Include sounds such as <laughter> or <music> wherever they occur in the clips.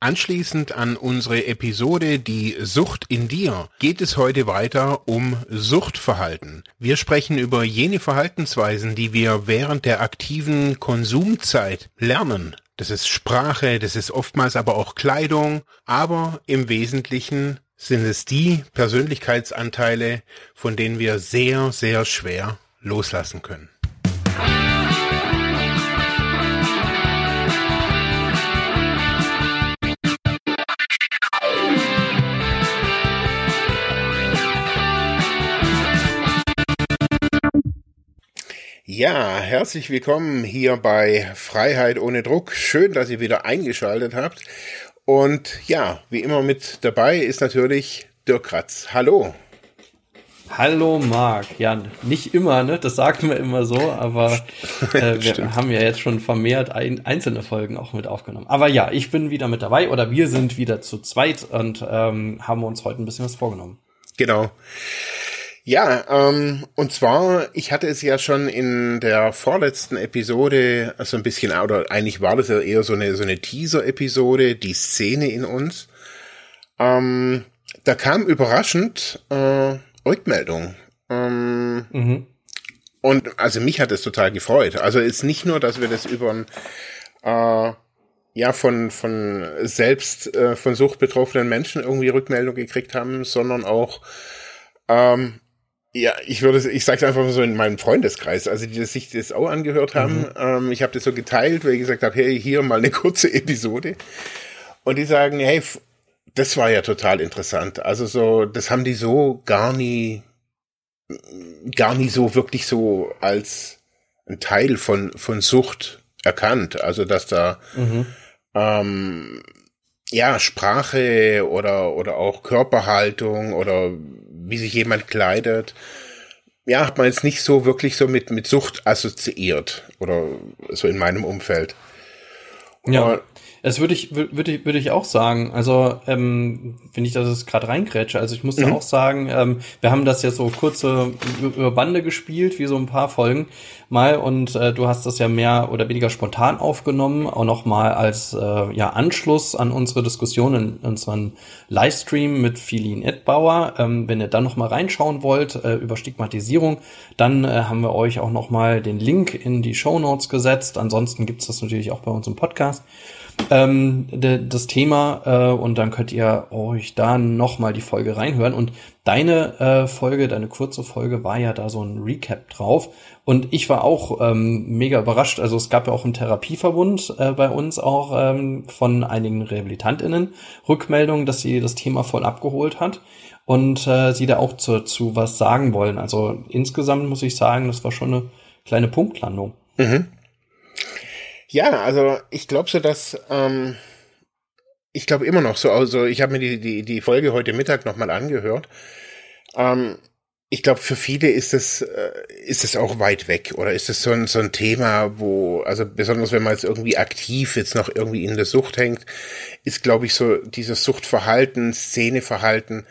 Anschließend an unsere Episode Die Sucht in dir geht es heute weiter um Suchtverhalten. Wir sprechen über jene Verhaltensweisen, die wir während der aktiven Konsumzeit lernen. Das ist Sprache, das ist oftmals aber auch Kleidung, aber im Wesentlichen sind es die Persönlichkeitsanteile, von denen wir sehr, sehr schwer loslassen können. Ja, herzlich willkommen hier bei Freiheit ohne Druck. Schön, dass ihr wieder eingeschaltet habt. Und ja, wie immer mit dabei ist natürlich Dirk Kratz. Hallo. Hallo Marc. Ja, nicht immer, ne? Das sagen wir immer so, aber äh, <laughs> wir haben ja jetzt schon vermehrt ein, einzelne Folgen auch mit aufgenommen. Aber ja, ich bin wieder mit dabei oder wir sind wieder zu zweit und ähm, haben uns heute ein bisschen was vorgenommen. Genau. Ja, ähm, und zwar, ich hatte es ja schon in der vorletzten Episode so also ein bisschen, oder eigentlich war das ja eher so eine, so eine Teaser-Episode, die Szene in uns. Ähm, da kam überraschend äh, Rückmeldung. Ähm, mhm. Und also mich hat es total gefreut. Also ist nicht nur, dass wir das über äh, ja von von selbst äh, von Sucht betroffenen Menschen irgendwie Rückmeldung gekriegt haben, sondern auch ähm, ja, ich würde, ich sage es einfach mal so in meinem Freundeskreis, also die sich das auch angehört haben. Mhm. Ähm, ich habe das so geteilt, weil ich gesagt habe, hey, hier mal eine <laughs> kurze Episode. Und die sagen, hey, das war ja total interessant. Also so, das haben die so gar nie, gar nie so wirklich so als ein Teil von von Sucht erkannt. Also dass da mhm. ähm, ja Sprache oder oder auch Körperhaltung oder wie sich jemand kleidet, ja, hat man jetzt nicht so wirklich so mit, mit Sucht assoziiert oder so in meinem Umfeld. Ja. Das würde ich, würde ich, würde ich auch sagen. Also, ähm, wenn ich das gerade reingrätsche, also ich muss mhm. auch sagen, ähm, wir haben das jetzt so kurze über Bande gespielt, wie so ein paar Folgen mal, und äh, du hast das ja mehr oder weniger spontan aufgenommen, auch nochmal als äh, ja, Anschluss an unsere Diskussion in, unseren Livestream mit Philin Edbauer. Ähm, wenn ihr dann nochmal reinschauen wollt äh, über Stigmatisierung, dann äh, haben wir euch auch nochmal den Link in die Show Notes gesetzt. Ansonsten gibt's das natürlich auch bei uns im Podcast ähm, de, das Thema äh, und dann könnt ihr euch da nochmal die Folge reinhören. Und deine äh, Folge, deine kurze Folge war ja da so ein Recap drauf. Und ich war auch ähm, mega überrascht. Also es gab ja auch einen Therapieverbund äh, bei uns auch ähm, von einigen RehabilitantInnen Rückmeldungen, dass sie das Thema voll abgeholt hat und äh, sie da auch zu, zu was sagen wollen. Also insgesamt muss ich sagen, das war schon eine kleine Punktlandung. Mhm. Ja, also ich glaube so, dass ähm, ich glaube immer noch so, also ich habe mir die, die, die Folge heute Mittag nochmal angehört. Ähm, ich glaube, für viele ist es, äh, ist es auch weit weg oder ist es so ein, so ein Thema, wo, also besonders wenn man jetzt irgendwie aktiv jetzt noch irgendwie in der Sucht hängt, ist, glaube ich, so dieses Suchtverhalten, Szeneverhalten,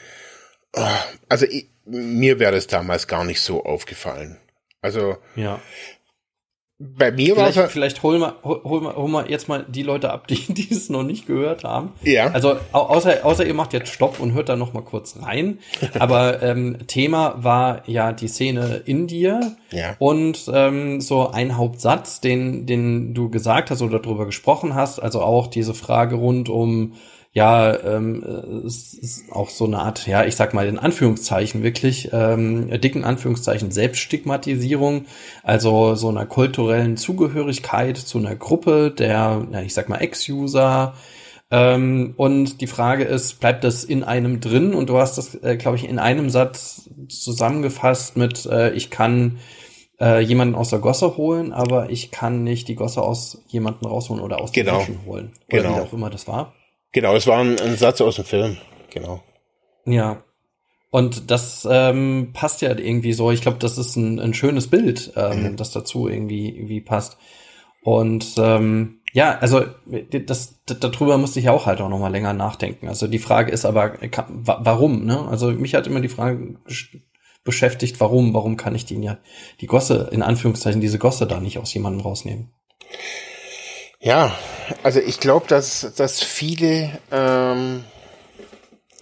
oh, also ich, mir wäre das damals gar nicht so aufgefallen. Also, ja. Bei mir war es vielleicht holen wir, holen wir, holen wir jetzt mal die Leute ab, <laughs> die, die es noch nicht gehört haben. Ja. Also außer, außer ihr macht jetzt Stopp und hört da noch mal kurz rein. <laughs> Aber ähm, Thema war ja die Szene in dir. Ja. Und ähm, so ein Hauptsatz, den, den du gesagt hast oder darüber gesprochen hast, also auch diese Frage rund um ja, ähm, es ist auch so eine Art, ja, ich sag mal in Anführungszeichen wirklich, ähm, dicken Anführungszeichen Selbststigmatisierung, also so einer kulturellen Zugehörigkeit zu einer Gruppe der, ja, ich sag mal Ex-User. Ähm, und die Frage ist, bleibt das in einem drin? Und du hast das, äh, glaube ich, in einem Satz zusammengefasst mit, äh, ich kann äh, jemanden aus der Gosse holen, aber ich kann nicht die Gosse aus jemanden rausholen oder aus genau. den Menschen holen. Oder genau. wie auch immer das war. Genau, es war ein, ein Satz aus dem Film. Genau. Ja. Und das ähm, passt ja irgendwie so. Ich glaube, das ist ein, ein schönes Bild, ähm, mhm. das dazu irgendwie, irgendwie passt. Und ähm, ja, also das, das darüber musste ich auch halt auch noch mal länger nachdenken. Also die Frage ist aber, warum? Ne? Also mich hat immer die Frage beschäftigt, warum? Warum kann ich den ja die Gosse in Anführungszeichen diese Gosse da nicht aus jemandem rausnehmen? Ja, also ich glaube, dass, dass viele, ähm,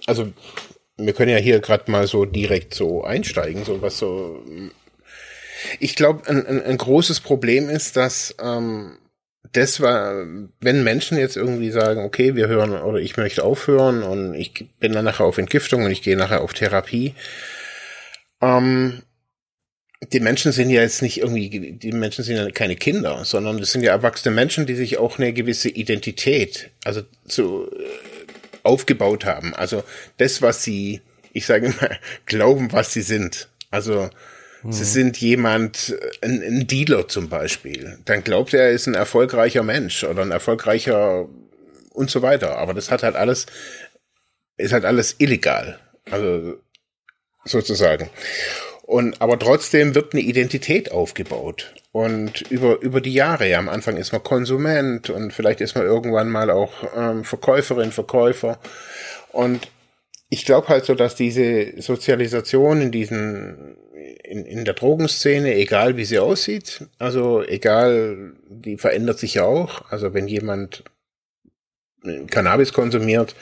also wir können ja hier gerade mal so direkt so einsteigen, so was so. Ich glaube, ein, ein, ein großes Problem ist, dass ähm, das war, wenn Menschen jetzt irgendwie sagen, okay, wir hören oder ich möchte aufhören und ich bin dann nachher auf Entgiftung und ich gehe nachher auf Therapie, ähm, die Menschen sind ja jetzt nicht irgendwie, die Menschen sind ja keine Kinder, sondern das sind ja erwachsene Menschen, die sich auch eine gewisse Identität, also so äh, aufgebaut haben. Also das, was sie, ich sage mal, <laughs> glauben, was sie sind. Also mhm. sie sind jemand, ein, ein Dealer zum Beispiel. Dann glaubt er, er ist ein erfolgreicher Mensch oder ein erfolgreicher und so weiter. Aber das hat halt alles, ist halt alles illegal. Also sozusagen. Und, aber trotzdem wird eine Identität aufgebaut. Und über, über die Jahre, ja, am Anfang ist man Konsument und vielleicht ist man irgendwann mal auch ähm, Verkäuferin, Verkäufer. Und ich glaube halt so, dass diese Sozialisation in diesen, in, in der Drogenszene, egal wie sie aussieht, also egal, die verändert sich ja auch. Also wenn jemand Cannabis konsumiert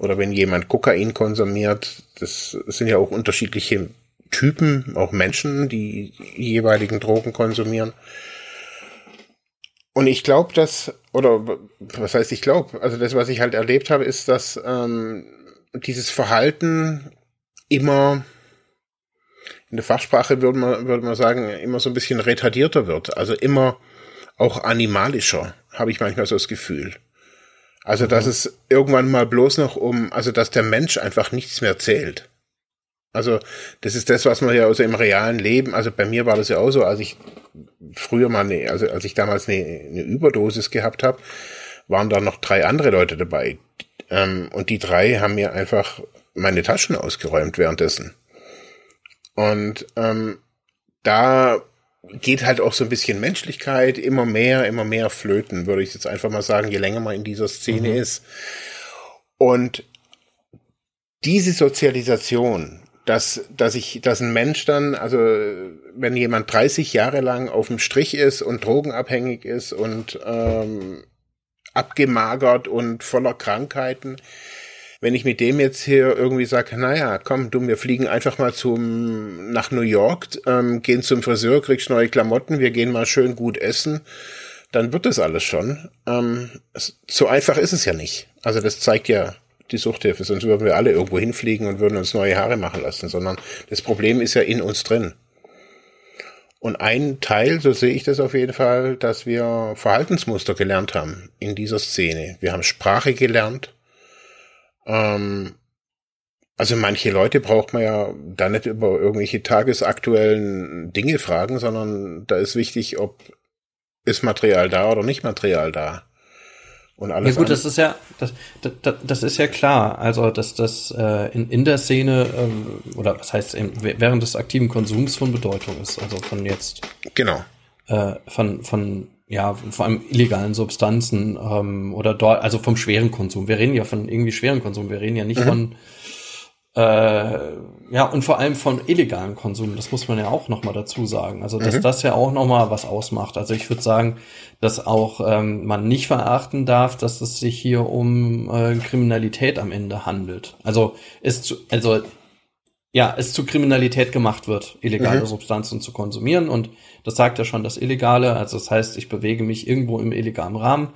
oder wenn jemand Kokain konsumiert, das sind ja auch unterschiedliche Typen, auch Menschen, die jeweiligen Drogen konsumieren. Und ich glaube, dass, oder was heißt ich glaube, also das, was ich halt erlebt habe, ist, dass ähm, dieses Verhalten immer, in der Fachsprache würde man, würde man sagen, immer so ein bisschen retardierter wird. Also immer auch animalischer, habe ich manchmal so das Gefühl. Also, dass mhm. es irgendwann mal bloß noch um, also dass der Mensch einfach nichts mehr zählt. Also das ist das, was man ja also im realen Leben, also bei mir war das ja auch so, als ich früher mal, eine, also als ich damals eine, eine Überdosis gehabt habe, waren da noch drei andere Leute dabei. Ähm, und die drei haben mir einfach meine Taschen ausgeräumt währenddessen. Und ähm, da geht halt auch so ein bisschen Menschlichkeit immer mehr, immer mehr flöten, würde ich jetzt einfach mal sagen, je länger man in dieser Szene mhm. ist. Und diese Sozialisation, dass, dass ich, dass ein Mensch dann, also wenn jemand 30 Jahre lang auf dem Strich ist und drogenabhängig ist und ähm, abgemagert und voller Krankheiten, wenn ich mit dem jetzt hier irgendwie sage, naja, komm, du, wir fliegen einfach mal zum nach New York, ähm, gehen zum Friseur, kriegst neue Klamotten, wir gehen mal schön gut essen, dann wird das alles schon. Ähm, so einfach ist es ja nicht. Also das zeigt ja die Suchthilfe, sonst würden wir alle irgendwo hinfliegen und würden uns neue Haare machen lassen, sondern das Problem ist ja in uns drin. Und ein Teil, so sehe ich das auf jeden Fall, dass wir Verhaltensmuster gelernt haben in dieser Szene. Wir haben Sprache gelernt. Ähm, also manche Leute braucht man ja da nicht über irgendwelche tagesaktuellen Dinge fragen, sondern da ist wichtig, ob ist Material da oder nicht Material da. Und alles ja gut, das ist ja, das, das, das ist ja klar. Also, dass das äh, in, in der Szene, ähm, oder was heißt während des aktiven Konsums von Bedeutung ist. Also von jetzt. Genau. Äh, von, von, ja, vor allem illegalen Substanzen ähm, oder dort, also vom schweren Konsum. Wir reden ja von irgendwie schweren Konsum. Wir reden ja nicht mhm. von ja, und vor allem von illegalem Konsum, das muss man ja auch nochmal dazu sagen. Also, dass mhm. das ja auch nochmal was ausmacht. Also, ich würde sagen, dass auch ähm, man nicht verachten darf, dass es sich hier um äh, Kriminalität am Ende handelt. Also, ist zu, also, ja, es zu Kriminalität gemacht wird, illegale mhm. Substanzen zu konsumieren. Und das sagt ja schon das Illegale. Also, das heißt, ich bewege mich irgendwo im illegalen Rahmen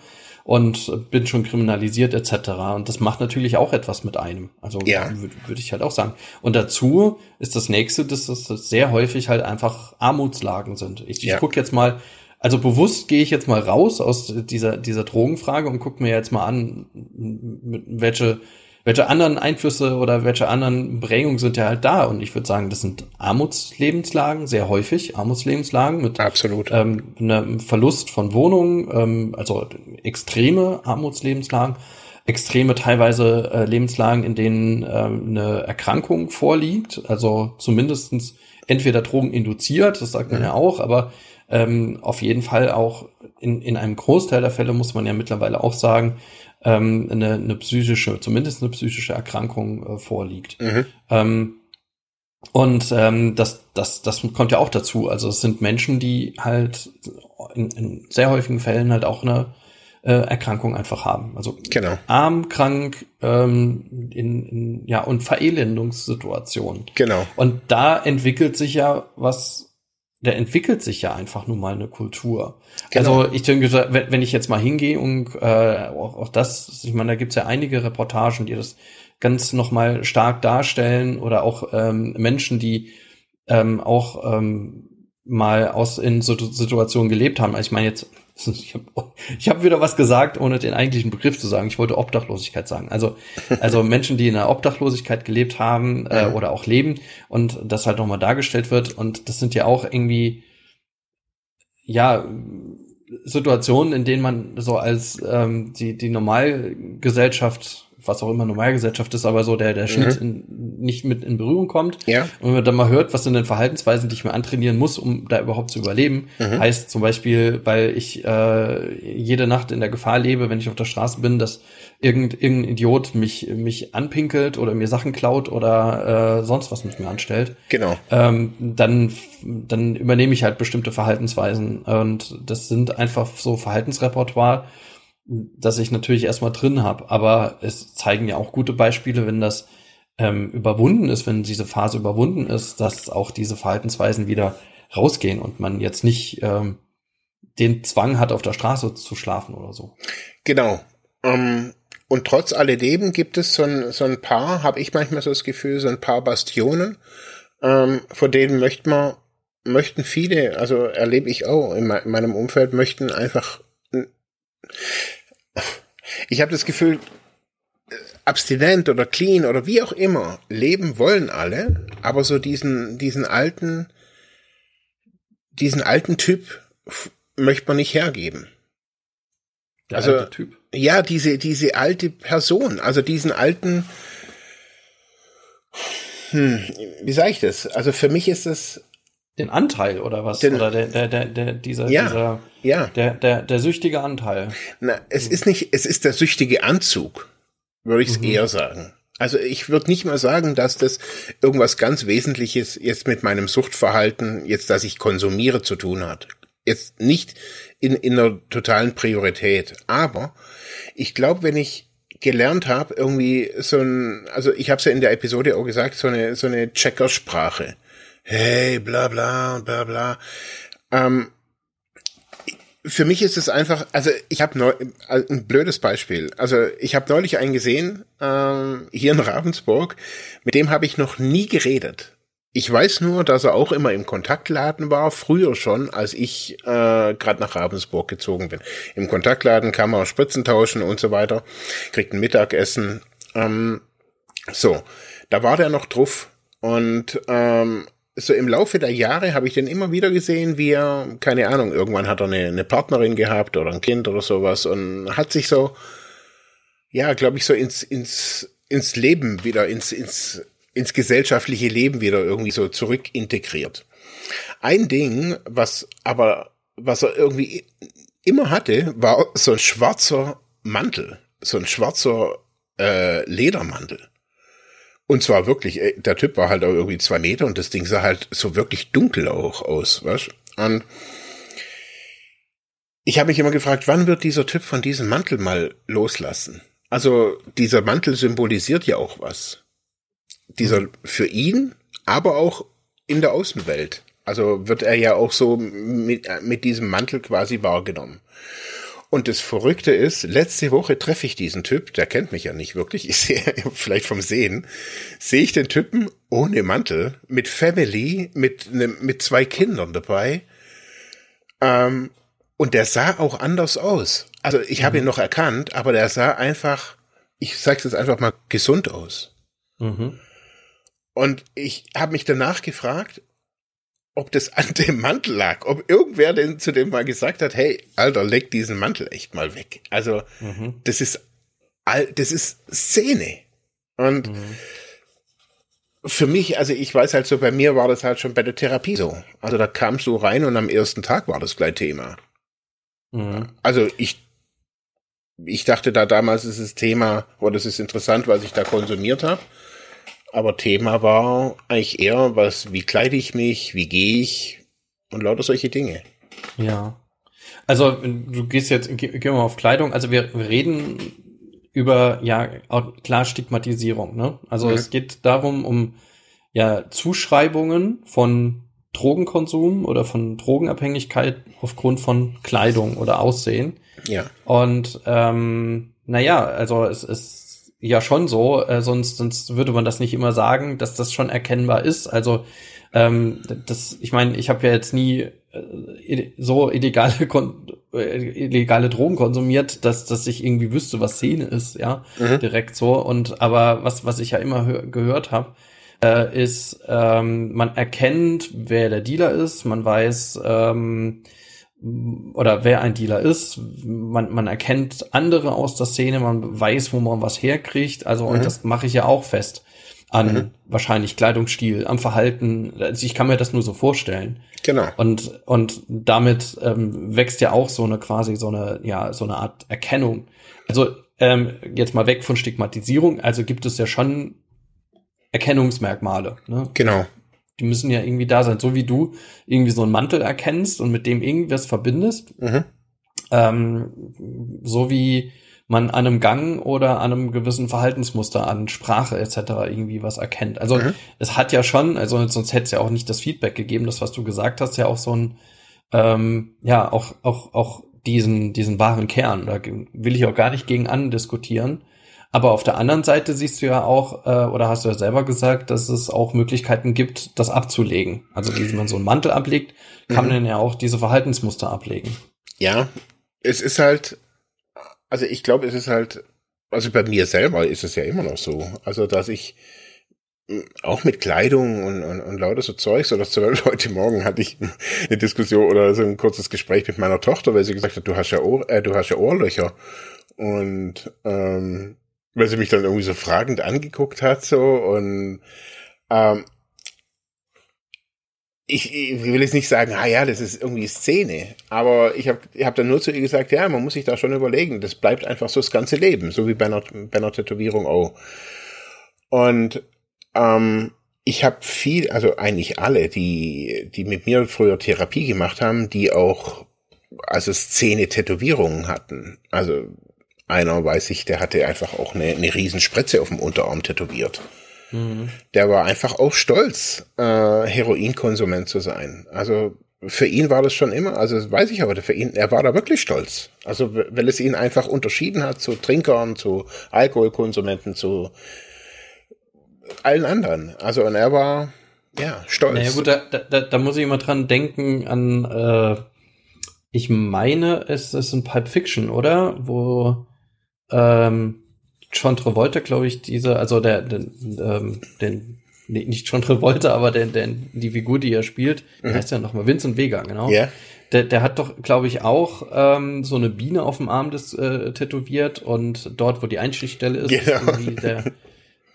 und bin schon kriminalisiert etc. Und das macht natürlich auch etwas mit einem. Also ja. würde würd ich halt auch sagen. Und dazu ist das nächste, dass das sehr häufig halt einfach Armutslagen sind. Ich, ja. ich gucke jetzt mal, also bewusst gehe ich jetzt mal raus aus dieser, dieser Drogenfrage und gucke mir jetzt mal an, mit welche welche anderen Einflüsse oder welche anderen Prägungen sind ja halt da? Und ich würde sagen, das sind Armutslebenslagen, sehr häufig Armutslebenslagen mit Absolut. Ähm, einem Verlust von Wohnungen, ähm, also extreme Armutslebenslagen, extreme teilweise äh, Lebenslagen, in denen ähm, eine Erkrankung vorliegt, also zumindestens entweder Drogen induziert, das sagt man mhm. ja auch, aber ähm, auf jeden Fall auch in, in einem Großteil der Fälle muss man ja mittlerweile auch sagen, ähm, eine, eine psychische, zumindest eine psychische Erkrankung äh, vorliegt. Mhm. Ähm, und ähm, das, das, das kommt ja auch dazu. Also es sind Menschen, die halt in, in sehr häufigen Fällen halt auch eine äh, Erkrankung einfach haben. Also genau. arm, krank, ähm, in, in ja und Verelendungssituationen. Genau. Und da entwickelt sich ja was da entwickelt sich ja einfach nun mal eine Kultur. Genau. Also ich denke, wenn ich jetzt mal hingehe und äh, auch, auch das, ich meine, da gibt's ja einige Reportagen, die das ganz nochmal stark darstellen oder auch ähm, Menschen, die ähm, auch ähm, mal aus in so Situationen gelebt haben. Also ich meine jetzt, <laughs> ich habe ich hab wieder was gesagt, ohne den eigentlichen Begriff zu sagen. Ich wollte Obdachlosigkeit sagen. Also, <laughs> also Menschen, die in der Obdachlosigkeit gelebt haben äh, oder auch leben und das halt nochmal dargestellt wird. Und das sind ja auch irgendwie, ja, Situationen, in denen man so als ähm, die, die Normalgesellschaft was auch immer Normalgesellschaft ist, aber so der, der Schnitt mhm. in, nicht mit in Berührung kommt. Ja. Und wenn man dann mal hört, was sind denn Verhaltensweisen, die ich mir antrainieren muss, um da überhaupt zu überleben, mhm. heißt zum Beispiel, weil ich äh, jede Nacht in der Gefahr lebe, wenn ich auf der Straße bin, dass irgend, irgendein Idiot mich, mich anpinkelt oder mir Sachen klaut oder äh, sonst was mit mir anstellt. Genau. Ähm, dann, dann übernehme ich halt bestimmte Verhaltensweisen. Und das sind einfach so Verhaltensrepertoire, das ich natürlich erstmal drin habe. Aber es zeigen ja auch gute Beispiele, wenn das ähm, überwunden ist, wenn diese Phase überwunden ist, dass auch diese Verhaltensweisen wieder rausgehen und man jetzt nicht ähm, den Zwang hat, auf der Straße zu schlafen oder so. Genau. Ähm, und trotz alledem gibt es so ein, so ein paar, habe ich manchmal so das Gefühl, so ein paar Bastionen, ähm, von denen möchten man, möchten viele, also erlebe ich auch in, in meinem Umfeld, möchten einfach ich habe das Gefühl, abstinent oder clean oder wie auch immer, leben wollen alle, aber so diesen, diesen alten, diesen alten Typ möchte man nicht hergeben. Der also, alte Typ? Ja, diese, diese alte Person, also diesen alten, hm, wie sage ich das? Also für mich ist das den Anteil oder was? Den, oder der, der, der, der, dieser, ja, dieser, ja. Der, der, der süchtige Anteil. Na, es ist nicht, es ist der süchtige Anzug, würde ich es mhm. eher sagen. Also ich würde nicht mal sagen, dass das irgendwas ganz Wesentliches jetzt mit meinem Suchtverhalten, jetzt, dass ich konsumiere, zu tun hat. Jetzt nicht in, in einer totalen Priorität. Aber ich glaube, wenn ich gelernt habe, irgendwie so ein, also ich habe es ja in der Episode auch gesagt, so eine, so eine Checkersprache hey, bla bla und bla bla. Ähm, für mich ist es einfach, also ich habe neu, äh, ein blödes Beispiel. Also ich habe neulich einen gesehen, ähm, hier in Ravensburg, mit dem habe ich noch nie geredet. Ich weiß nur, dass er auch immer im Kontaktladen war, früher schon, als ich äh, gerade nach Ravensburg gezogen bin. Im Kontaktladen kann man Spritzen tauschen und so weiter, kriegt ein Mittagessen. Ähm, so, da war der noch drauf und ähm, so im Laufe der Jahre habe ich den immer wieder gesehen, wie er, keine Ahnung, irgendwann hat er eine, eine Partnerin gehabt oder ein Kind oder sowas und hat sich so, ja, glaube ich, so ins, ins, ins Leben wieder, ins, ins, ins gesellschaftliche Leben wieder irgendwie so zurück integriert. Ein Ding, was aber, was er irgendwie immer hatte, war so ein schwarzer Mantel, so ein schwarzer äh, Ledermantel. Und zwar wirklich, der Typ war halt auch irgendwie zwei Meter und das Ding sah halt so wirklich dunkel auch aus, was? Und ich habe mich immer gefragt, wann wird dieser Typ von diesem Mantel mal loslassen? Also dieser Mantel symbolisiert ja auch was. Dieser für ihn, aber auch in der Außenwelt. Also wird er ja auch so mit, mit diesem Mantel quasi wahrgenommen. Und das Verrückte ist, letzte Woche treffe ich diesen Typ, der kennt mich ja nicht wirklich, ich sehe <laughs> vielleicht vom Sehen, sehe ich den Typen ohne Mantel, mit Family, mit, mit zwei Kindern dabei. Ähm, und der sah auch anders aus. Also ich mhm. habe ihn noch erkannt, aber der sah einfach, ich sag's jetzt einfach mal, gesund aus. Mhm. Und ich habe mich danach gefragt, ob das an dem Mantel lag, ob irgendwer denn zu dem mal gesagt hat, hey, Alter, leg diesen Mantel echt mal weg. Also, mhm. das ist, das ist Szene. Und mhm. für mich, also ich weiß halt so, bei mir war das halt schon bei der Therapie so. Also da kamst du rein und am ersten Tag war das gleich Thema. Mhm. Also ich, ich dachte da damals ist das Thema, oder das ist interessant, was ich da konsumiert habe. Aber Thema war eigentlich eher, was, wie kleide ich mich, wie gehe ich und lauter solche Dinge. Ja. Also du gehst jetzt, gehen wir mal auf Kleidung. Also wir, wir reden über ja klar Stigmatisierung. Ne? Also mhm. es geht darum um ja Zuschreibungen von Drogenkonsum oder von Drogenabhängigkeit aufgrund von Kleidung oder Aussehen. Ja. Und ähm, naja, also es ist ja schon so, äh, sonst, sonst würde man das nicht immer sagen, dass das schon erkennbar ist. Also ähm, das, ich meine, ich habe ja jetzt nie äh, so illegale <laughs> Kon äh, illegale Drogen konsumiert, dass dass ich irgendwie wüsste, was Szene ist, ja, mhm. direkt so. Und aber was was ich ja immer gehört habe, äh, ist, ähm, man erkennt, wer der Dealer ist, man weiß ähm, oder wer ein Dealer ist, man, man erkennt andere aus der Szene, man weiß, wo man was herkriegt, also mhm. und das mache ich ja auch fest an mhm. wahrscheinlich Kleidungsstil, am Verhalten. Also ich kann mir das nur so vorstellen. Genau. Und und damit ähm, wächst ja auch so eine quasi so eine ja so eine Art Erkennung. Also ähm, jetzt mal weg von Stigmatisierung. Also gibt es ja schon Erkennungsmerkmale. Ne? Genau. Die müssen ja irgendwie da sein, so wie du irgendwie so einen Mantel erkennst und mit dem irgendwas verbindest. Mhm. Ähm, so wie man an einem Gang oder an einem gewissen Verhaltensmuster, an Sprache etc. irgendwie was erkennt. Also mhm. es hat ja schon, also sonst hätte es ja auch nicht das Feedback gegeben, das was du gesagt hast, ja auch so ein, ähm, ja auch auch auch diesen diesen wahren Kern. Da will ich auch gar nicht gegen an diskutieren. Aber auf der anderen Seite siehst du ja auch, äh, oder hast du ja selber gesagt, dass es auch Möglichkeiten gibt, das abzulegen. Also wie man so einen Mantel ablegt, kann mhm. man ja auch diese Verhaltensmuster ablegen. Ja, es ist halt, also ich glaube, es ist halt, also bei mir selber ist es ja immer noch so. Also dass ich hm, auch mit Kleidung und, und, und lauter so Zeugs oder zwölf <laughs> heute Morgen hatte ich eine Diskussion oder so ein kurzes Gespräch mit meiner Tochter, weil sie gesagt hat, du hast ja Ohr, äh, du hast ja Ohrlöcher. Und ähm, weil sie mich dann irgendwie so fragend angeguckt hat, so und ähm, ich, ich will jetzt nicht sagen, ah ja, das ist irgendwie Szene, aber ich habe ich hab dann nur zu ihr gesagt, ja, man muss sich da schon überlegen, das bleibt einfach so das ganze Leben, so wie bei einer, bei einer Tätowierung auch. Und ähm, ich habe viel, also eigentlich alle, die, die mit mir früher Therapie gemacht haben, die auch also Szene-Tätowierungen hatten. Also einer, weiß ich, der hatte einfach auch eine, eine Riesenspritze auf dem Unterarm tätowiert. Mhm. Der war einfach auch stolz, äh, Heroinkonsument zu sein. Also für ihn war das schon immer, also weiß ich aber, für ihn, er war da wirklich stolz. Also weil es ihn einfach unterschieden hat zu Trinkern, zu Alkoholkonsumenten, zu allen anderen. Also und er war ja stolz. Naja gut, da, da, da muss ich immer dran denken an, äh, ich meine, es ist ein Pulp Fiction, oder? Wo ähm, John Travolta, glaube ich, diese, also der, der ähm, den, nee, nicht John Travolta, aber der, der, die Figur, die er spielt, mhm. der heißt ja nochmal Vincent Vega, genau. Ja. Der, der hat doch, glaube ich, auch ähm, so eine Biene auf dem Arm des, äh, tätowiert und dort, wo die Einstichstelle ist, genau. ist irgendwie der,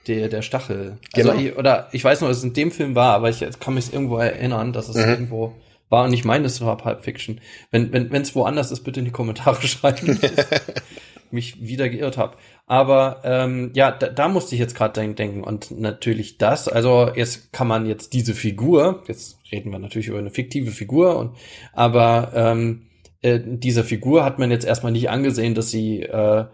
der, der Stachel. Also, genau. ich, oder ich weiß noch, dass es in dem Film war, aber ich kann mich irgendwo erinnern, dass es mhm. irgendwo war und ich meine, es war Pulp Fiction. Wenn wenn wenn, woanders ist, bitte in die Kommentare <laughs> schreiben <laughs> mich wieder geirrt habe. Aber ähm, ja, da, da musste ich jetzt gerade denken. Und natürlich das, also jetzt kann man jetzt diese Figur, jetzt reden wir natürlich über eine fiktive Figur, und aber ähm, äh, dieser Figur hat man jetzt erstmal nicht angesehen, dass sie äh,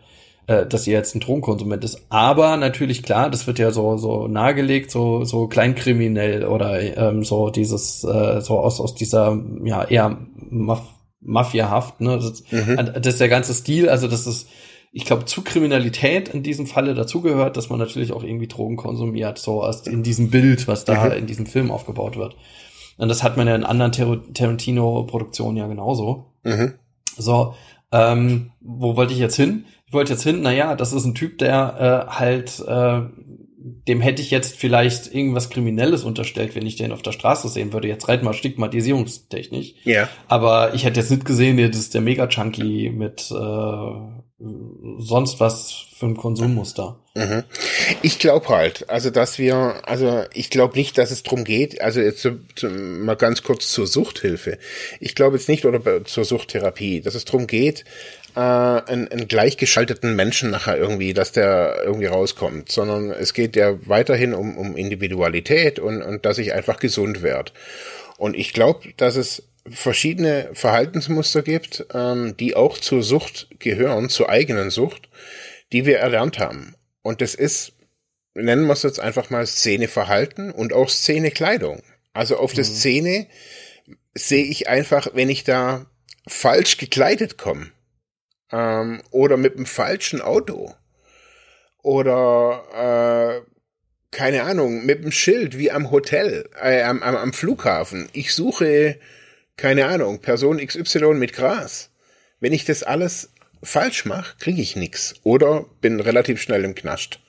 äh, dass sie jetzt ein Drogenkonsument ist. Aber natürlich klar, das wird ja so so nahegelegt, so so kleinkriminell oder ähm, so dieses äh, so aus aus dieser ja eher Maf Mafiahaft, ne? Das, mhm. das ist der ganze Stil, also das ist, ich glaube, zu Kriminalität in diesem Falle dazugehört, dass man natürlich auch irgendwie Drogen konsumiert, so aus in diesem Bild, was da mhm. in diesem Film aufgebaut wird. Und das hat man ja in anderen Tarantino-Produktionen ja genauso. Mhm. So, ähm, wo wollte ich jetzt hin? Ich wollte jetzt hin, naja, das ist ein Typ, der äh, halt äh, dem hätte ich jetzt vielleicht irgendwas Kriminelles unterstellt, wenn ich den auf der Straße sehen würde. Jetzt reit mal stigmatisierungstechnisch. Ja. Aber ich hätte jetzt nicht gesehen, das ist der Mega-Chunky mit äh, sonst was für ein Konsummuster. Mhm. Ich glaube halt, also dass wir, also ich glaube nicht, dass es drum geht, also jetzt zu, zu, mal ganz kurz zur Suchthilfe. Ich glaube jetzt nicht, oder zur Suchttherapie, dass es drum geht, äh, einen, einen gleichgeschalteten Menschen nachher irgendwie, dass der irgendwie rauskommt, sondern es geht ja weiterhin um, um Individualität und, und dass ich einfach gesund werde. Und ich glaube, dass es verschiedene Verhaltensmuster gibt, ähm, die auch zur Sucht gehören, zur eigenen Sucht, die wir erlernt haben. Und das ist, nennen wir es jetzt einfach mal Szeneverhalten und auch Szenekleidung. Also auf mhm. der Szene sehe ich einfach, wenn ich da falsch gekleidet komme ähm, oder mit dem falschen Auto oder äh, keine Ahnung, mit dem Schild wie am Hotel, äh, am, am, am Flughafen. Ich suche, keine Ahnung, Person XY mit Gras. Wenn ich das alles falsch mache, kriege ich nichts oder bin relativ schnell im Knast.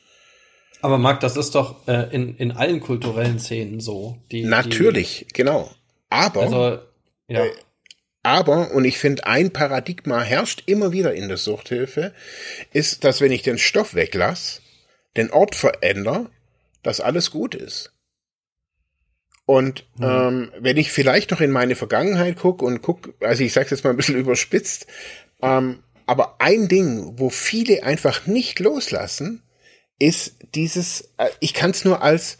Aber Marc, das ist doch äh, in, in allen kulturellen Szenen so. Die, Natürlich, die, genau. Aber, also, ja. Äh, aber, und ich finde, ein Paradigma herrscht immer wieder in der Suchthilfe, ist, dass wenn ich den Stoff weglasse, den Ort verändere, dass alles gut ist. Und mhm. ähm, wenn ich vielleicht noch in meine Vergangenheit gucke und gucke, also ich sage jetzt mal ein bisschen <laughs> überspitzt, ähm, aber ein Ding, wo viele einfach nicht loslassen, ist dieses, äh, ich kann es nur als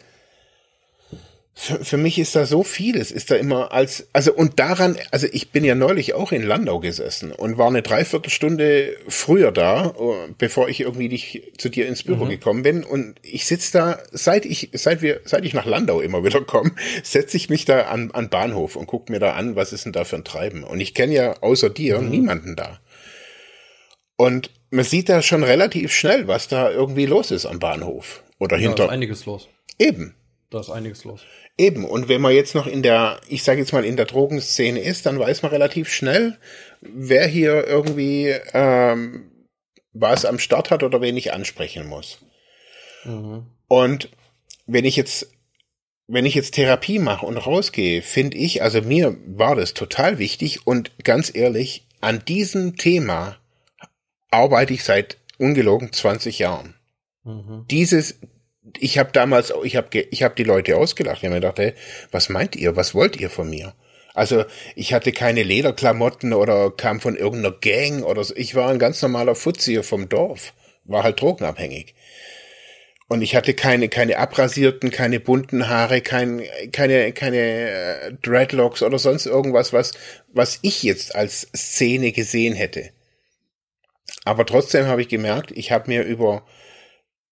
für, für mich ist da so vieles, ist da immer als, also und daran, also ich bin ja neulich auch in Landau gesessen und war eine Dreiviertelstunde früher da, äh, bevor ich irgendwie dich, zu dir ins Büro mhm. gekommen bin und ich sitz da, seit ich, seit wir, seit ich nach Landau immer wieder komme, <laughs> setze ich mich da an, an Bahnhof und guck mir da an, was ist denn da für ein Treiben und ich kenne ja außer dir mhm. niemanden da. Und man sieht da schon relativ schnell, was da irgendwie los ist am Bahnhof oder hinter. Da ist einiges los. Eben. Da ist einiges los. Eben, und wenn man jetzt noch in der, ich sage jetzt mal, in der Drogenszene ist, dann weiß man relativ schnell, wer hier irgendwie ähm, was am Start hat oder wen ich ansprechen muss. Mhm. Und wenn ich jetzt, wenn ich jetzt Therapie mache und rausgehe, finde ich, also mir war das total wichtig und ganz ehrlich, an diesem Thema arbeite ich seit ungelogen 20 Jahren. Mhm. Dieses, ich habe damals, ich habe ich hab die Leute ausgelacht. Ich habe mir gedacht, hey, was meint ihr? Was wollt ihr von mir? Also ich hatte keine Lederklamotten oder kam von irgendeiner Gang oder so. Ich war ein ganz normaler Fuzzi vom Dorf, war halt drogenabhängig. Und ich hatte keine, keine abrasierten, keine bunten Haare, kein, keine, keine äh, Dreadlocks oder sonst irgendwas, was, was ich jetzt als Szene gesehen hätte. Aber trotzdem habe ich gemerkt, ich habe mir über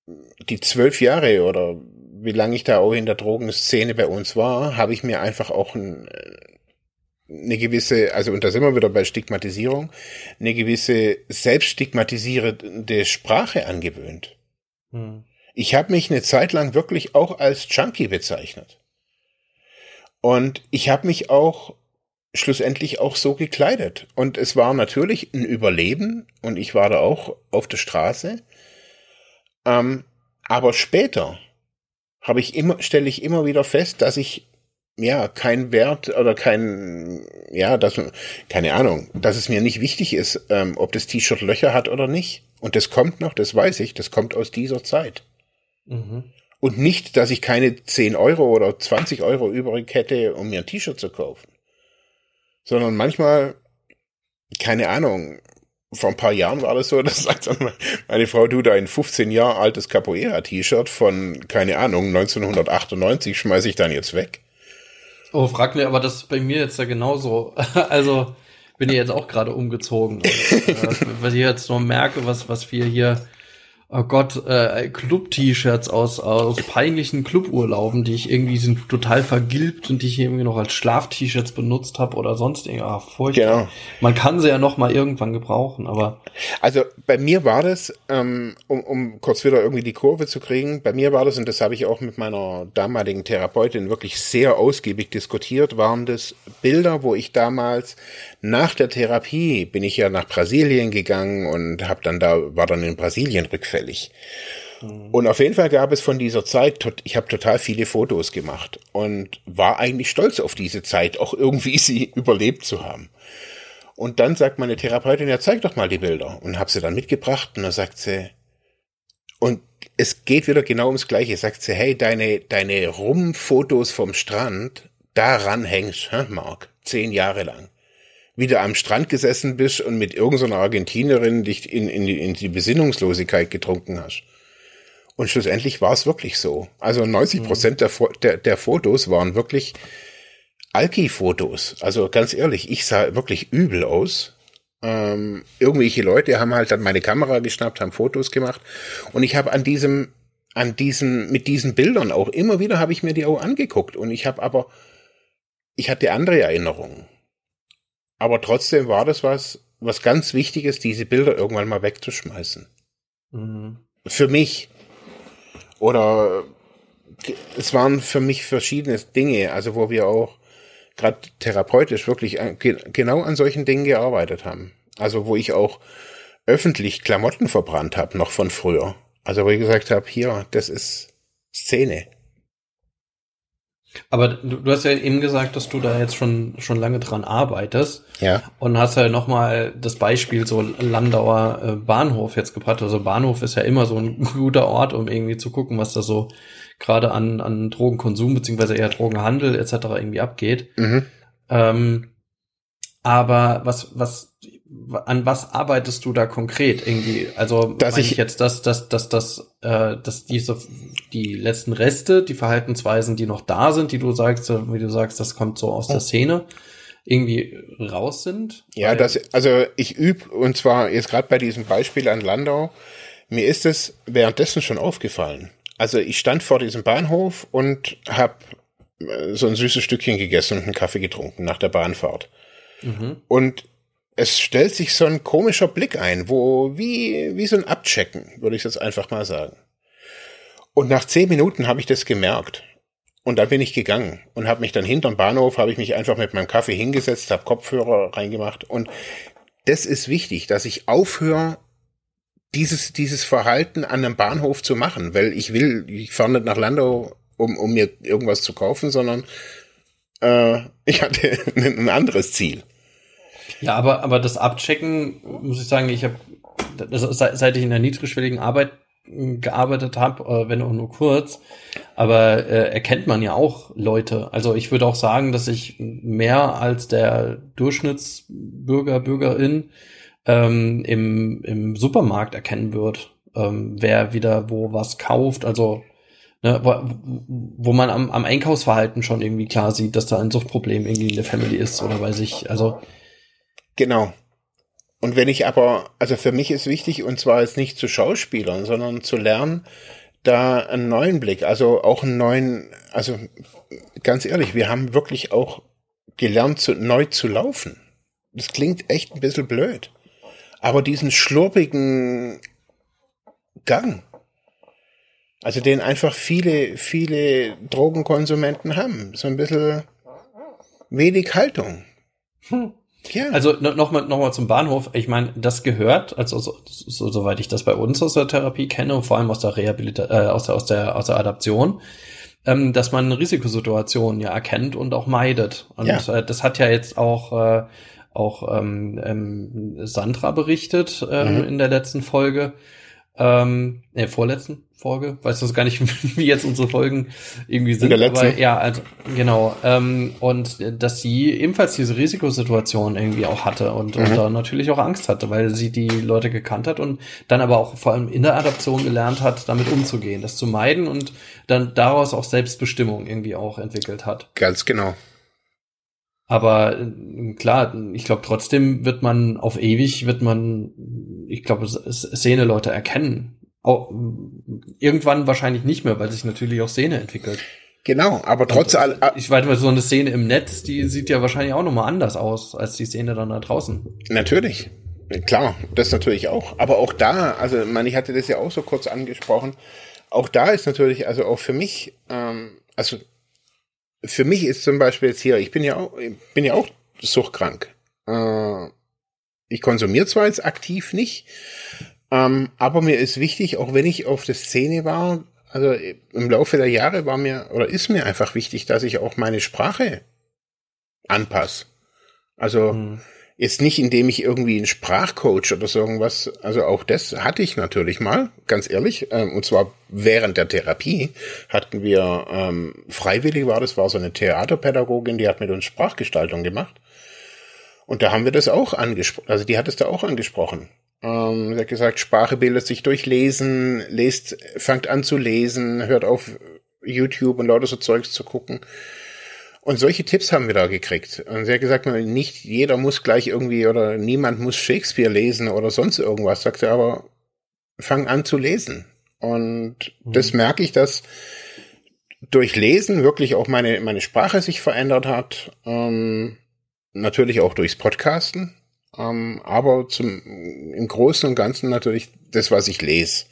die zwölf Jahre oder wie lange ich da auch in der Drogenszene bei uns war, habe ich mir einfach auch ein, eine gewisse, also und da sind wir wieder bei Stigmatisierung, eine gewisse selbststigmatisierende Sprache angewöhnt. Hm. Ich habe mich eine Zeit lang wirklich auch als Junkie bezeichnet. Und ich habe mich auch schlussendlich auch so gekleidet. Und es war natürlich ein Überleben und ich war da auch auf der Straße. Ähm, aber später habe ich immer, stelle ich immer wieder fest, dass ich ja kein Wert oder kein, ja, dass, keine Ahnung, dass es mir nicht wichtig ist, ähm, ob das T-Shirt Löcher hat oder nicht. Und das kommt noch, das weiß ich, das kommt aus dieser Zeit. Mhm. Und nicht, dass ich keine 10 Euro oder 20 Euro übrig hätte, um mir ein T-Shirt zu kaufen. Sondern manchmal, keine Ahnung, vor ein paar Jahren war das so, <laughs> das sagt dann meine Frau, du, dein 15 Jahre altes Capoeira-T-Shirt von, keine Ahnung, 1998 schmeiße ich dann jetzt weg. Oh, frag mir, aber das ist bei mir jetzt ja genauso. <laughs> Also bin ich jetzt auch gerade umgezogen. Und, <laughs> äh, weil ich jetzt nur merke, was, was wir hier oh Gott, äh, Club-T-Shirts aus, aus peinlichen Cluburlauben, die ich irgendwie sind total vergilbt und die ich irgendwie noch als Schlaf-T-Shirts benutzt habe oder sonst irgendwas. Ah, furchtbar. Genau. Man kann sie ja noch mal irgendwann gebrauchen, aber. Also bei mir war das, ähm, um, um kurz wieder irgendwie die Kurve zu kriegen, bei mir war das, und das habe ich auch mit meiner damaligen Therapeutin wirklich sehr ausgiebig diskutiert, waren das Bilder, wo ich damals nach der Therapie bin ich ja nach Brasilien gegangen und habe dann da, war dann in Brasilien rückfällig zufällig. Mhm. Und auf jeden Fall gab es von dieser Zeit, ich habe total viele Fotos gemacht und war eigentlich stolz auf diese Zeit, auch irgendwie <laughs> sie überlebt zu haben. Und dann sagt meine Therapeutin, ja, zeig doch mal die Bilder. Und habe sie dann mitgebracht und dann sagt sie, und es geht wieder genau ums Gleiche. Sagt sie, hey, deine, deine Rumfotos vom Strand, daran hängst, hä, Mark, zehn Jahre lang wieder am Strand gesessen bist und mit irgendeiner Argentinerin dich in, in, die, in die Besinnungslosigkeit getrunken hast. Und schlussendlich war es wirklich so. Also 90 Prozent der, der, der Fotos waren wirklich Alki-Fotos. Also ganz ehrlich, ich sah wirklich übel aus. Ähm, irgendwelche Leute haben halt dann meine Kamera geschnappt, haben Fotos gemacht und ich habe an diesem, an diesen, mit diesen Bildern auch immer wieder habe ich mir die auch angeguckt und ich habe aber, ich hatte andere Erinnerungen. Aber trotzdem war das was, was ganz Wichtiges, diese Bilder irgendwann mal wegzuschmeißen. Mhm. Für mich. Oder es waren für mich verschiedene Dinge, also wo wir auch gerade therapeutisch wirklich genau an solchen Dingen gearbeitet haben. Also wo ich auch öffentlich Klamotten verbrannt habe, noch von früher. Also wo ich gesagt habe, hier, das ist Szene. Aber du, du, hast ja eben gesagt, dass du da jetzt schon schon lange dran arbeitest. Ja. Und hast ja noch mal das Beispiel so Landauer äh, Bahnhof jetzt gebracht. Also Bahnhof ist ja immer so ein <laughs> guter Ort, um irgendwie zu gucken, was da so gerade an an Drogenkonsum beziehungsweise eher Drogenhandel etc. irgendwie abgeht. Mhm. Ähm, aber was was an was arbeitest du da konkret irgendwie? Also dass ich, ich jetzt, dass, dass, dass, dass, äh, dass diese die letzten Reste, die Verhaltensweisen, die noch da sind, die du sagst, wie du sagst, das kommt so aus der Szene, irgendwie raus sind? Ja, das, also ich übe, und zwar jetzt gerade bei diesem Beispiel an Landau, mir ist es währenddessen schon aufgefallen. Also ich stand vor diesem Bahnhof und habe äh, so ein süßes Stückchen gegessen und einen Kaffee getrunken nach der Bahnfahrt. Mhm. Und es stellt sich so ein komischer Blick ein, wo wie, wie so ein Abchecken, würde ich jetzt einfach mal sagen. Und nach zehn Minuten habe ich das gemerkt. Und dann bin ich gegangen und habe mich dann hinterm Bahnhof, habe ich mich einfach mit meinem Kaffee hingesetzt, habe Kopfhörer reingemacht. Und das ist wichtig, dass ich aufhöre, dieses, dieses Verhalten an einem Bahnhof zu machen, weil ich will, ich fahre nicht nach Landau, um, um mir irgendwas zu kaufen, sondern äh, <laughs> ich hatte ein anderes Ziel. Ja, aber, aber das Abchecken, muss ich sagen, ich habe, seit ich in der niedrigschwelligen Arbeit hm, gearbeitet habe, äh, wenn auch nur kurz, aber äh, erkennt man ja auch Leute. Also ich würde auch sagen, dass ich mehr als der Durchschnittsbürger, Bürgerin ähm, im, im Supermarkt erkennen wird, ähm, wer wieder wo was kauft. Also ne, wo, wo man am, am Einkaufsverhalten schon irgendwie klar sieht, dass da ein Suchtproblem irgendwie in der Family ist oder weiß ich. Also Genau. Und wenn ich aber, also für mich ist wichtig, und zwar jetzt nicht zu Schauspielern, sondern zu lernen, da einen neuen Blick, also auch einen neuen, also ganz ehrlich, wir haben wirklich auch gelernt, zu, neu zu laufen. Das klingt echt ein bisschen blöd. Aber diesen schlurpigen Gang, also den einfach viele, viele Drogenkonsumenten haben, so ein bisschen wenig Haltung. Hm. Ja. Also nochmal noch mal zum Bahnhof. Ich meine, das gehört, also so, so, soweit ich das bei uns aus der Therapie kenne, vor allem aus der Rehabilitation, äh, aus der aus der aus der Adaption, ähm, dass man Risikosituationen ja erkennt und auch meidet. Und ja. äh, das hat ja jetzt auch äh, auch ähm, ähm, Sandra berichtet ähm, mhm. in der letzten Folge ähm, ne, vorletzten Folge, weiß das gar nicht, <laughs> wie jetzt unsere Folgen irgendwie sind, aber ja, also, genau, ähm, und dass sie ebenfalls diese Risikosituation irgendwie auch hatte und, mhm. und da natürlich auch Angst hatte, weil sie die Leute gekannt hat und dann aber auch vor allem in der Adaption gelernt hat, damit umzugehen, das zu meiden und dann daraus auch Selbstbestimmung irgendwie auch entwickelt hat. Ganz genau. Aber äh, klar, ich glaube trotzdem wird man auf ewig wird man, ich glaube, Szene-Leute erkennen. Auch, irgendwann wahrscheinlich nicht mehr, weil sich natürlich auch Szene entwickelt. Genau, aber trotz allem. Ich weiß mal, so eine Szene im Netz, die sieht ja wahrscheinlich auch nochmal anders aus, als die Szene dann da draußen. Natürlich. Klar, das natürlich auch. Aber auch da, also ich meine, ich hatte das ja auch so kurz angesprochen, auch da ist natürlich, also auch für mich, ähm, also für mich ist zum Beispiel jetzt hier, ich bin ja auch, bin ja auch suchtkrank. Äh, ich konsumiere zwar jetzt aktiv nicht, ähm, aber mir ist wichtig, auch wenn ich auf der Szene war, also im Laufe der Jahre war mir oder ist mir einfach wichtig, dass ich auch meine Sprache anpasse. Also mhm. Jetzt nicht, indem ich irgendwie einen Sprachcoach oder so irgendwas, also auch das hatte ich natürlich mal, ganz ehrlich, ähm, und zwar während der Therapie hatten wir, ähm, freiwillig war das, war so eine Theaterpädagogin, die hat mit uns Sprachgestaltung gemacht. Und da haben wir das auch angesprochen, also die hat es da auch angesprochen. Ähm, sie hat gesagt, Sprache bildet sich durch Lesen, lest, fangt an zu lesen, hört auf YouTube und lauter so Zeugs zu gucken. Und solche Tipps haben wir da gekriegt. Und sie hat gesagt, nicht jeder muss gleich irgendwie oder niemand muss Shakespeare lesen oder sonst irgendwas. Sagt sie, aber fang an zu lesen. Und mhm. das merke ich, dass durch Lesen wirklich auch meine, meine Sprache sich verändert hat. Ähm, natürlich auch durchs Podcasten. Ähm, aber zum, im Großen und Ganzen natürlich das, was ich lese.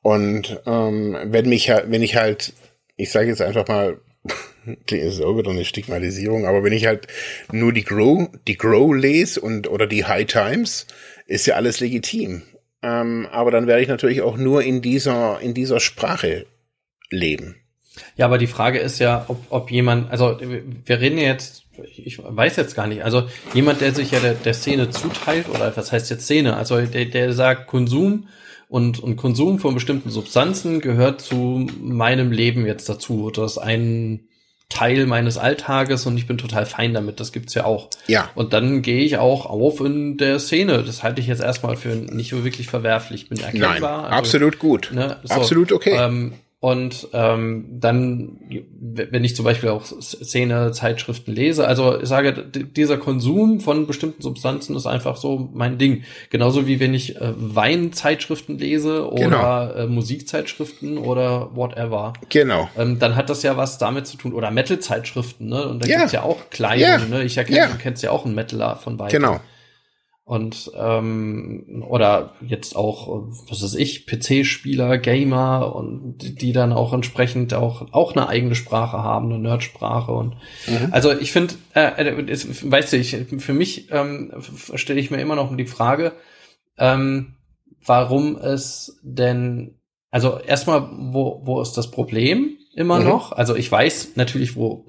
Und ähm, wenn mich wenn ich halt, ich sage jetzt einfach mal, es auch wieder eine Stigmatisierung, aber wenn ich halt nur die Grow, die Grow lese und oder die High Times, ist ja alles legitim. Ähm, aber dann werde ich natürlich auch nur in dieser in dieser Sprache leben. Ja, aber die Frage ist ja, ob, ob jemand, also wir reden jetzt, ich weiß jetzt gar nicht, also jemand, der sich ja der, der Szene zuteilt, oder was heißt jetzt Szene, also der, der sagt Konsum und, und Konsum von bestimmten Substanzen gehört zu meinem Leben jetzt dazu. Das ist ein Teil meines Alltages und ich bin total fein damit. Das gibt's ja auch. Ja. Und dann gehe ich auch auf in der Szene. Das halte ich jetzt erstmal für nicht so wirklich verwerflich. Bin erkennbar. Nein, also, absolut gut. Ne, so, absolut okay. Ähm, und ähm, dann, wenn ich zum Beispiel auch Szene, Zeitschriften lese, also ich sage, dieser Konsum von bestimmten Substanzen ist einfach so mein Ding. Genauso wie wenn ich äh, Weinzeitschriften lese oder genau. äh, Musikzeitschriften oder whatever. Genau. Ähm, dann hat das ja was damit zu tun. Oder Metal-Zeitschriften, ne? Und da ja. gibt's ja auch Kleidung, ja. ne? Ich erkenne, ja. du kennst ja auch einen Metaler von Wein. Genau und ähm, oder jetzt auch was weiß ich PC-Spieler, Gamer und die, die dann auch entsprechend auch auch eine eigene Sprache haben, eine Nerdsprache und mhm. also ich finde, äh, äh, weißt du, ich für mich ähm, stelle ich mir immer noch die Frage, ähm, warum es denn also erstmal wo wo ist das Problem? Immer mhm. noch. Also ich weiß natürlich, wo,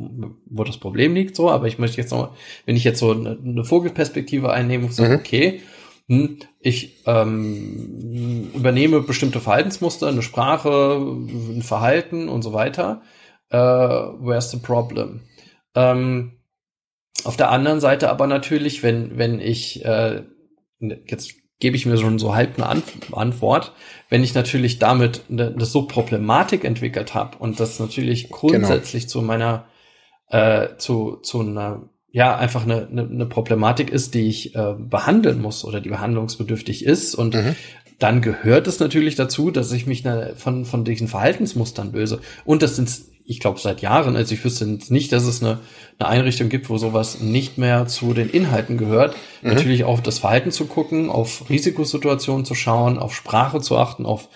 wo das Problem liegt, so, aber ich möchte jetzt noch, wenn ich jetzt so eine, eine Vogelperspektive einnehme, so, mhm. okay, hm, ich ähm, übernehme bestimmte Verhaltensmuster, eine Sprache, ein Verhalten und so weiter. Äh, where's the problem? Ähm, auf der anderen Seite aber natürlich, wenn, wenn ich äh, jetzt gebe ich mir schon so halb eine Antwort. Wenn ich natürlich damit eine, eine so Problematik entwickelt habe und das natürlich grundsätzlich genau. zu meiner, äh, zu, zu einer, ja, einfach eine, eine, eine Problematik ist, die ich äh, behandeln muss oder die behandlungsbedürftig ist und mhm. dann gehört es natürlich dazu, dass ich mich ne, von, von diesen Verhaltensmustern löse. Und das sind ich glaube, seit Jahren. Also ich wüsste nicht, dass es eine, eine Einrichtung gibt, wo sowas nicht mehr zu den Inhalten gehört. Mhm. Natürlich auf das Verhalten zu gucken, auf Risikosituationen zu schauen, auf Sprache zu achten, auf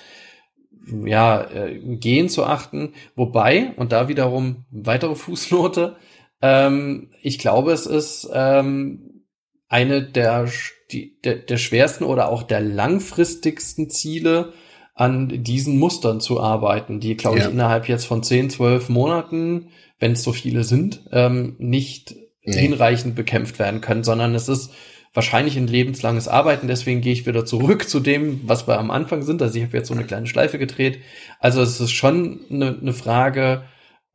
ja, äh, Gehen zu achten. Wobei, und da wiederum weitere <laughs> Fußnote, ähm, ich glaube, es ist ähm, eine der, die, der, der schwersten oder auch der langfristigsten Ziele, an diesen Mustern zu arbeiten, die, glaube ja. ich, innerhalb jetzt von 10, 12 Monaten, wenn es so viele sind, ähm, nicht nee. hinreichend bekämpft werden können, sondern es ist wahrscheinlich ein lebenslanges Arbeiten. Deswegen gehe ich wieder zurück zu dem, was wir am Anfang sind. Also ich habe jetzt so eine kleine Schleife gedreht. Also es ist schon eine, eine Frage,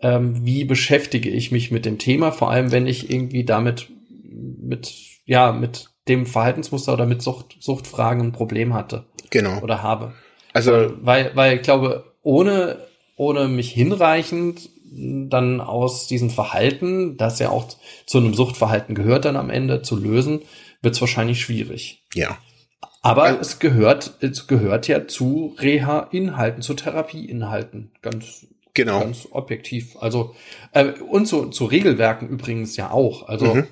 ähm, wie beschäftige ich mich mit dem Thema, vor allem wenn ich irgendwie damit mit ja mit dem Verhaltensmuster oder mit Sucht, Suchtfragen ein Problem hatte. Genau. Oder habe. Also, weil, weil ich glaube, ohne, ohne mich hinreichend dann aus diesem Verhalten, das ja auch zu einem Suchtverhalten gehört, dann am Ende zu lösen, wird es wahrscheinlich schwierig. Ja. Aber ja. es gehört, es gehört ja zu Reha-Inhalten, zu Therapie-Inhalten, ganz, genau. ganz objektiv. Also äh, und zu, zu Regelwerken übrigens ja auch. Also mhm.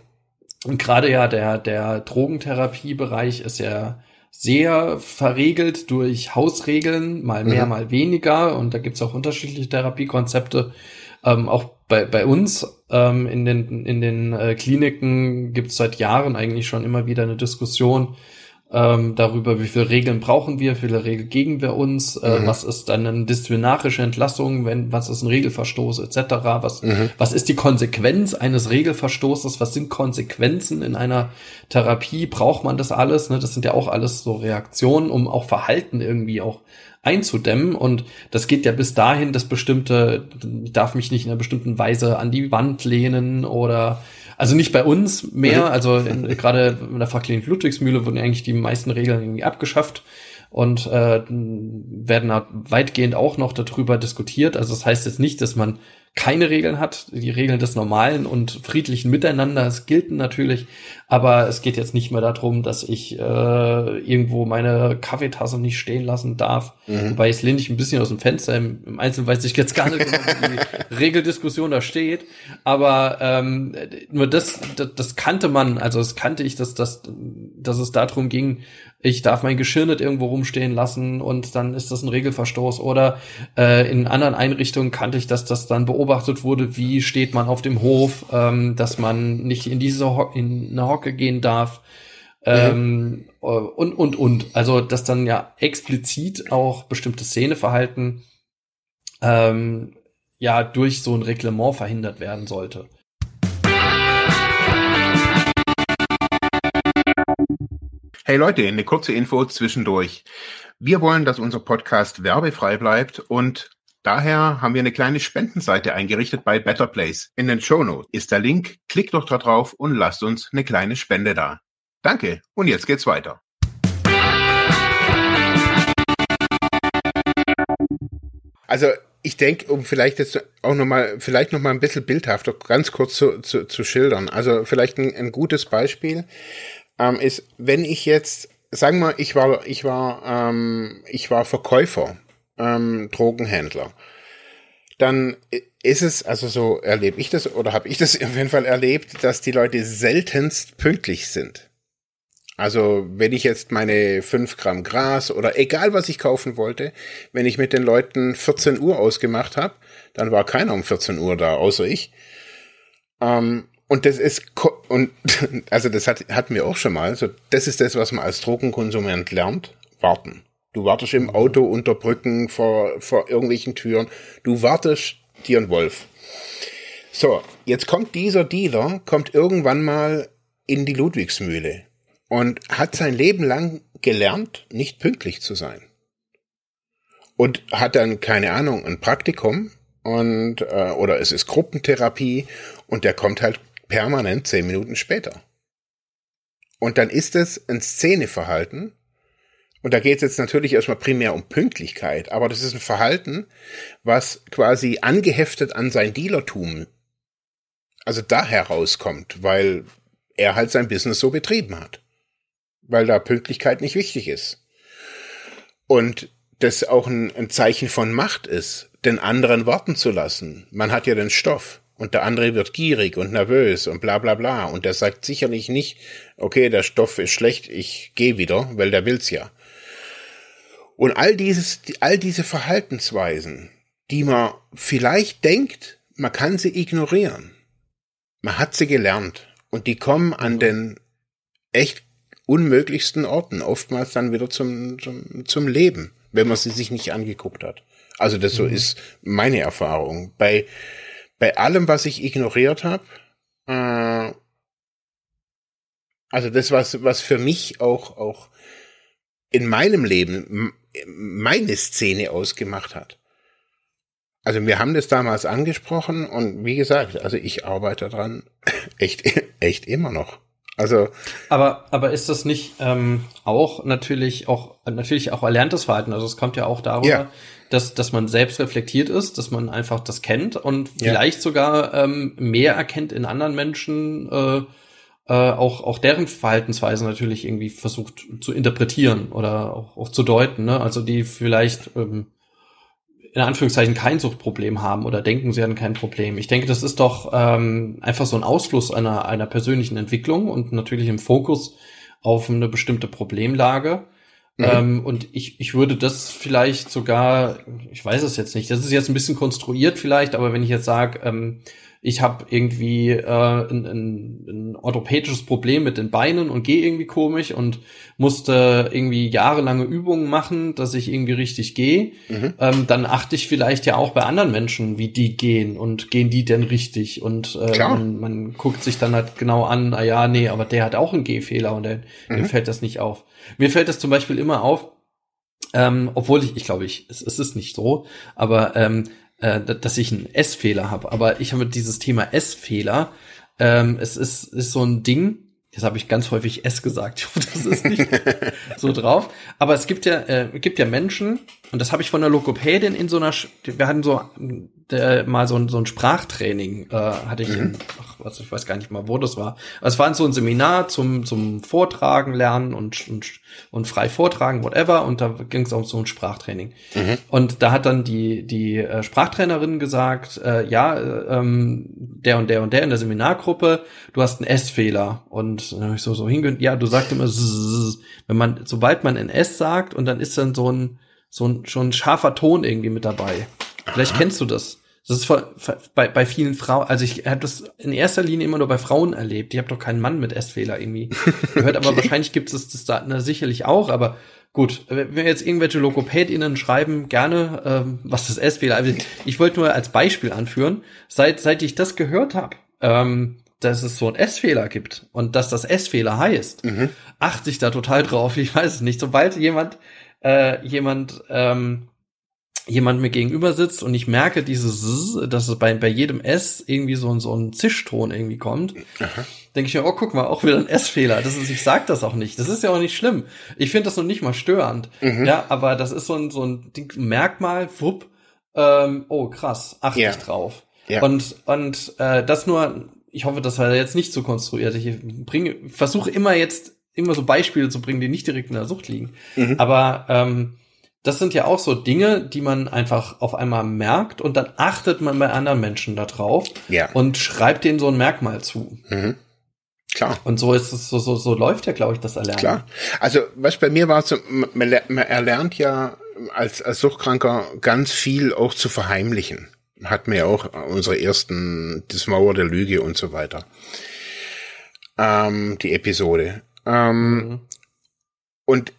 und gerade ja der der Drogentherapiebereich ist ja sehr verregelt durch Hausregeln, mal mehr, mhm. mal weniger. Und da gibt's auch unterschiedliche Therapiekonzepte. Ähm, auch bei, bei uns ähm, in den, in den äh, Kliniken gibt's seit Jahren eigentlich schon immer wieder eine Diskussion, ähm, darüber, wie viele Regeln brauchen wir, wie viele Regeln gegen wir uns, äh, mhm. was ist dann eine disziplinarische Entlassung, wenn, was ist ein Regelverstoß etc., was, mhm. was ist die Konsequenz eines Regelverstoßes, was sind Konsequenzen in einer Therapie, braucht man das alles, ne? das sind ja auch alles so Reaktionen, um auch Verhalten irgendwie auch einzudämmen und das geht ja bis dahin, dass bestimmte, ich darf mich nicht in einer bestimmten Weise an die Wand lehnen oder also nicht bei uns mehr, mhm. also gerade in der Fachklinik Ludwigsmühle wurden eigentlich die meisten Regeln irgendwie abgeschafft und äh, werden weitgehend auch noch darüber diskutiert. Also das heißt jetzt nicht, dass man keine Regeln hat. Die Regeln des normalen und friedlichen Miteinanders gelten natürlich, aber es geht jetzt nicht mehr darum, dass ich äh, irgendwo meine Kaffeetasse nicht stehen lassen darf. Mhm. Wobei es lehne ich ein bisschen aus dem Fenster. Im, im Einzelnen weiß ich jetzt gar nicht, wie die <laughs> Regeldiskussion da steht. Aber ähm, nur das, das, das kannte man, also das kannte ich, dass, dass, dass es darum ging, ich darf mein Geschirr nicht irgendwo rumstehen lassen und dann ist das ein Regelverstoß. Oder äh, in anderen Einrichtungen kannte ich, dass das dann beobachtet wurde, wie steht man auf dem Hof, ähm, dass man nicht in diese Ho in eine Hocke gehen darf. Ähm, mhm. und, und, und. Also, dass dann ja explizit auch bestimmte Szeneverhalten ähm, ja durch so ein Reglement verhindert werden sollte. Hey Leute, eine kurze Info zwischendurch. Wir wollen, dass unser Podcast werbefrei bleibt und daher haben wir eine kleine Spendenseite eingerichtet bei Better Place. In den Show Notes ist der Link. Klickt doch da drauf und lasst uns eine kleine Spende da. Danke und jetzt geht's weiter. Also ich denke, um vielleicht jetzt auch nochmal, vielleicht nochmal ein bisschen bildhafter, ganz kurz zu, zu, zu schildern. Also vielleicht ein, ein gutes Beispiel ähm, ist, wenn ich jetzt, sagen wir, ich war, ich war, ähm, ich war Verkäufer, ähm, Drogenhändler, dann ist es, also so erlebe ich das oder habe ich das <laughs> auf jeden Fall erlebt, dass die Leute seltenst pünktlich sind. Also wenn ich jetzt meine 5 Gramm Gras oder egal was ich kaufen wollte, wenn ich mit den Leuten 14 Uhr ausgemacht habe, dann war keiner um 14 Uhr da, außer ich. Ähm, und das ist, und <laughs> also das hat, hatten wir auch schon mal. So, das ist das, was man als Drogenkonsument lernt. Warten. Du wartest im Auto unter Brücken vor, vor irgendwelchen Türen. Du wartest dir ein Wolf. So, jetzt kommt dieser Dealer, kommt irgendwann mal in die Ludwigsmühle und hat sein Leben lang gelernt, nicht pünktlich zu sein. Und hat dann, keine Ahnung, ein Praktikum und äh, oder es ist Gruppentherapie und der kommt halt permanent zehn Minuten später. Und dann ist es ein Szeneverhalten. Und da geht es jetzt natürlich erstmal primär um Pünktlichkeit, aber das ist ein Verhalten, was quasi angeheftet an sein Dealertum, also da herauskommt, weil er halt sein Business so betrieben hat. Weil da Pünktlichkeit nicht wichtig ist. Und das auch ein, ein Zeichen von Macht ist, den anderen warten zu lassen. Man hat ja den Stoff und der andere wird gierig und nervös und bla bla bla und der sagt sicherlich nicht, okay, der Stoff ist schlecht, ich gehe wieder, weil der will's ja. Und all dieses, all diese Verhaltensweisen, die man vielleicht denkt, man kann sie ignorieren. Man hat sie gelernt und die kommen an den echt unmöglichsten Orten, oftmals dann wieder zum, zum, zum Leben, wenn man sie sich nicht angeguckt hat. Also das so mhm. ist meine Erfahrung. Bei bei allem, was ich ignoriert habe, äh, also das, was, was für mich auch, auch in meinem Leben meine Szene ausgemacht hat. Also wir haben das damals angesprochen und wie gesagt, also ich arbeite dran <laughs> echt, echt immer noch. Also. Aber, aber ist das nicht ähm, auch natürlich auch natürlich auch erlerntes Verhalten? Also es kommt ja auch darüber, ja dass, dass man selbst reflektiert ist, dass man einfach das kennt und vielleicht ja. sogar ähm, mehr erkennt in anderen Menschen, äh, äh, auch, auch deren Verhaltensweise natürlich irgendwie versucht zu interpretieren oder auch, auch zu deuten. Ne? Also die vielleicht ähm, in Anführungszeichen kein Suchtproblem haben oder denken, sie haben kein Problem. Ich denke, das ist doch ähm, einfach so ein Ausfluss einer, einer persönlichen Entwicklung und natürlich im Fokus auf eine bestimmte Problemlage. Mhm. Ähm, und ich, ich würde das vielleicht sogar, ich weiß es jetzt nicht, das ist jetzt ein bisschen konstruiert vielleicht, aber wenn ich jetzt sage, ähm, ich habe irgendwie äh, ein, ein, ein orthopädisches Problem mit den Beinen und gehe irgendwie komisch und musste irgendwie jahrelange Übungen machen, dass ich irgendwie richtig gehe, mhm. ähm, dann achte ich vielleicht ja auch bei anderen Menschen, wie die gehen und gehen die denn richtig und äh, man, man guckt sich dann halt genau an, ah ja, nee, aber der hat auch einen Gehfehler und der, mhm. dem fällt das nicht auf. Mir fällt das zum Beispiel immer auf, ähm, obwohl ich, ich glaube, ich, es, es ist nicht so, aber ähm, äh, dass ich einen S-Fehler habe. Aber ich habe dieses Thema S-Fehler. Ähm, es ist, ist so ein Ding. Jetzt habe ich ganz häufig S gesagt. <laughs> Das ist nicht <laughs> so drauf. Aber es gibt ja, äh, gibt ja Menschen, und das habe ich von der Lokopädin in so einer, wir hatten so, äh, mal so ein, so ein Sprachtraining, äh, hatte ich, mhm. in, ach, was, ich weiß gar nicht mal, wo das war. Es war so ein Seminar zum, zum Vortragen lernen und, und, und frei vortragen, whatever, und da ging es auch so ein Sprachtraining. Mhm. Und da hat dann die, die äh, Sprachtrainerin gesagt, äh, ja, äh, ähm, der und der und der in der Seminargruppe, du hast einen S-Fehler. Und dann habe ich so, so hingehört, ja, du sagst immer, zzz, wenn man, sobald man ein S sagt und dann ist dann so ein, so ein, schon ein scharfer Ton irgendwie mit dabei. Vielleicht Aha. kennst du das. Das ist bei, bei vielen Frauen, also ich habe das in erster Linie immer nur bei Frauen erlebt. Ich habe doch keinen Mann mit Essfehler irgendwie <laughs> gehört, aber wahrscheinlich gibt es das da na, sicherlich auch, aber gut, wenn jetzt irgendwelche LogopädInnen schreiben, gerne, ähm, was das Essfehler. Also ich wollte nur als Beispiel anführen, seit, seit ich das gehört habe, ähm, dass es so einen S-Fehler gibt und dass das S-Fehler heißt, mhm. achte ich da total drauf. Ich weiß es nicht. Sobald jemand, äh, jemand ähm, jemand mir gegenüber sitzt und ich merke dieses, dass es bei, bei jedem S irgendwie so, so ein Zischton irgendwie kommt, denke ich mir, oh, guck mal, auch wieder ein S-Fehler. Das ist, ich sag das auch nicht. Das ist ja auch nicht schlimm. Ich finde das noch nicht mal störend. Mhm. Ja, aber das ist so ein, so ein Ding, Merkmal, wupp, ähm, oh, krass, achte ja. ich drauf. Ja. Und, und äh, das nur, ich hoffe, das war jetzt nicht so konstruiert. Ich bringe, versuche immer jetzt immer so Beispiele zu bringen, die nicht direkt in der Sucht liegen. Mhm. Aber ähm, das sind ja auch so Dinge, die man einfach auf einmal merkt und dann achtet man bei anderen Menschen da drauf ja. und schreibt denen so ein Merkmal zu. Mhm. Klar. Und so ist es, so, so, so läuft ja, glaube ich, das Erlernen. Klar. Also, was bei mir war, so, man, man erlernt ja als, als Suchtkranker ganz viel auch zu verheimlichen. Hat mir ja auch unsere ersten, das Mauer der Lüge und so weiter. Ähm, die Episode. Ähm, mhm. Und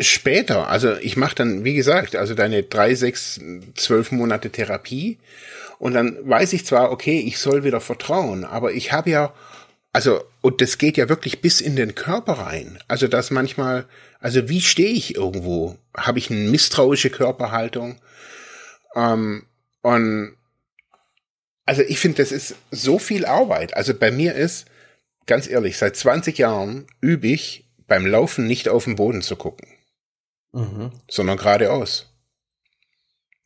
später, also ich mache dann, wie gesagt, also deine drei, sechs, zwölf Monate Therapie und dann weiß ich zwar, okay, ich soll wieder vertrauen, aber ich habe ja, also, und das geht ja wirklich bis in den Körper rein. Also, dass manchmal, also wie stehe ich irgendwo? Habe ich eine misstrauische Körperhaltung? Ähm, und also ich finde, das ist so viel Arbeit. Also bei mir ist, ganz ehrlich, seit 20 Jahren übe ich beim Laufen nicht auf den Boden zu gucken mhm. sondern geradeaus.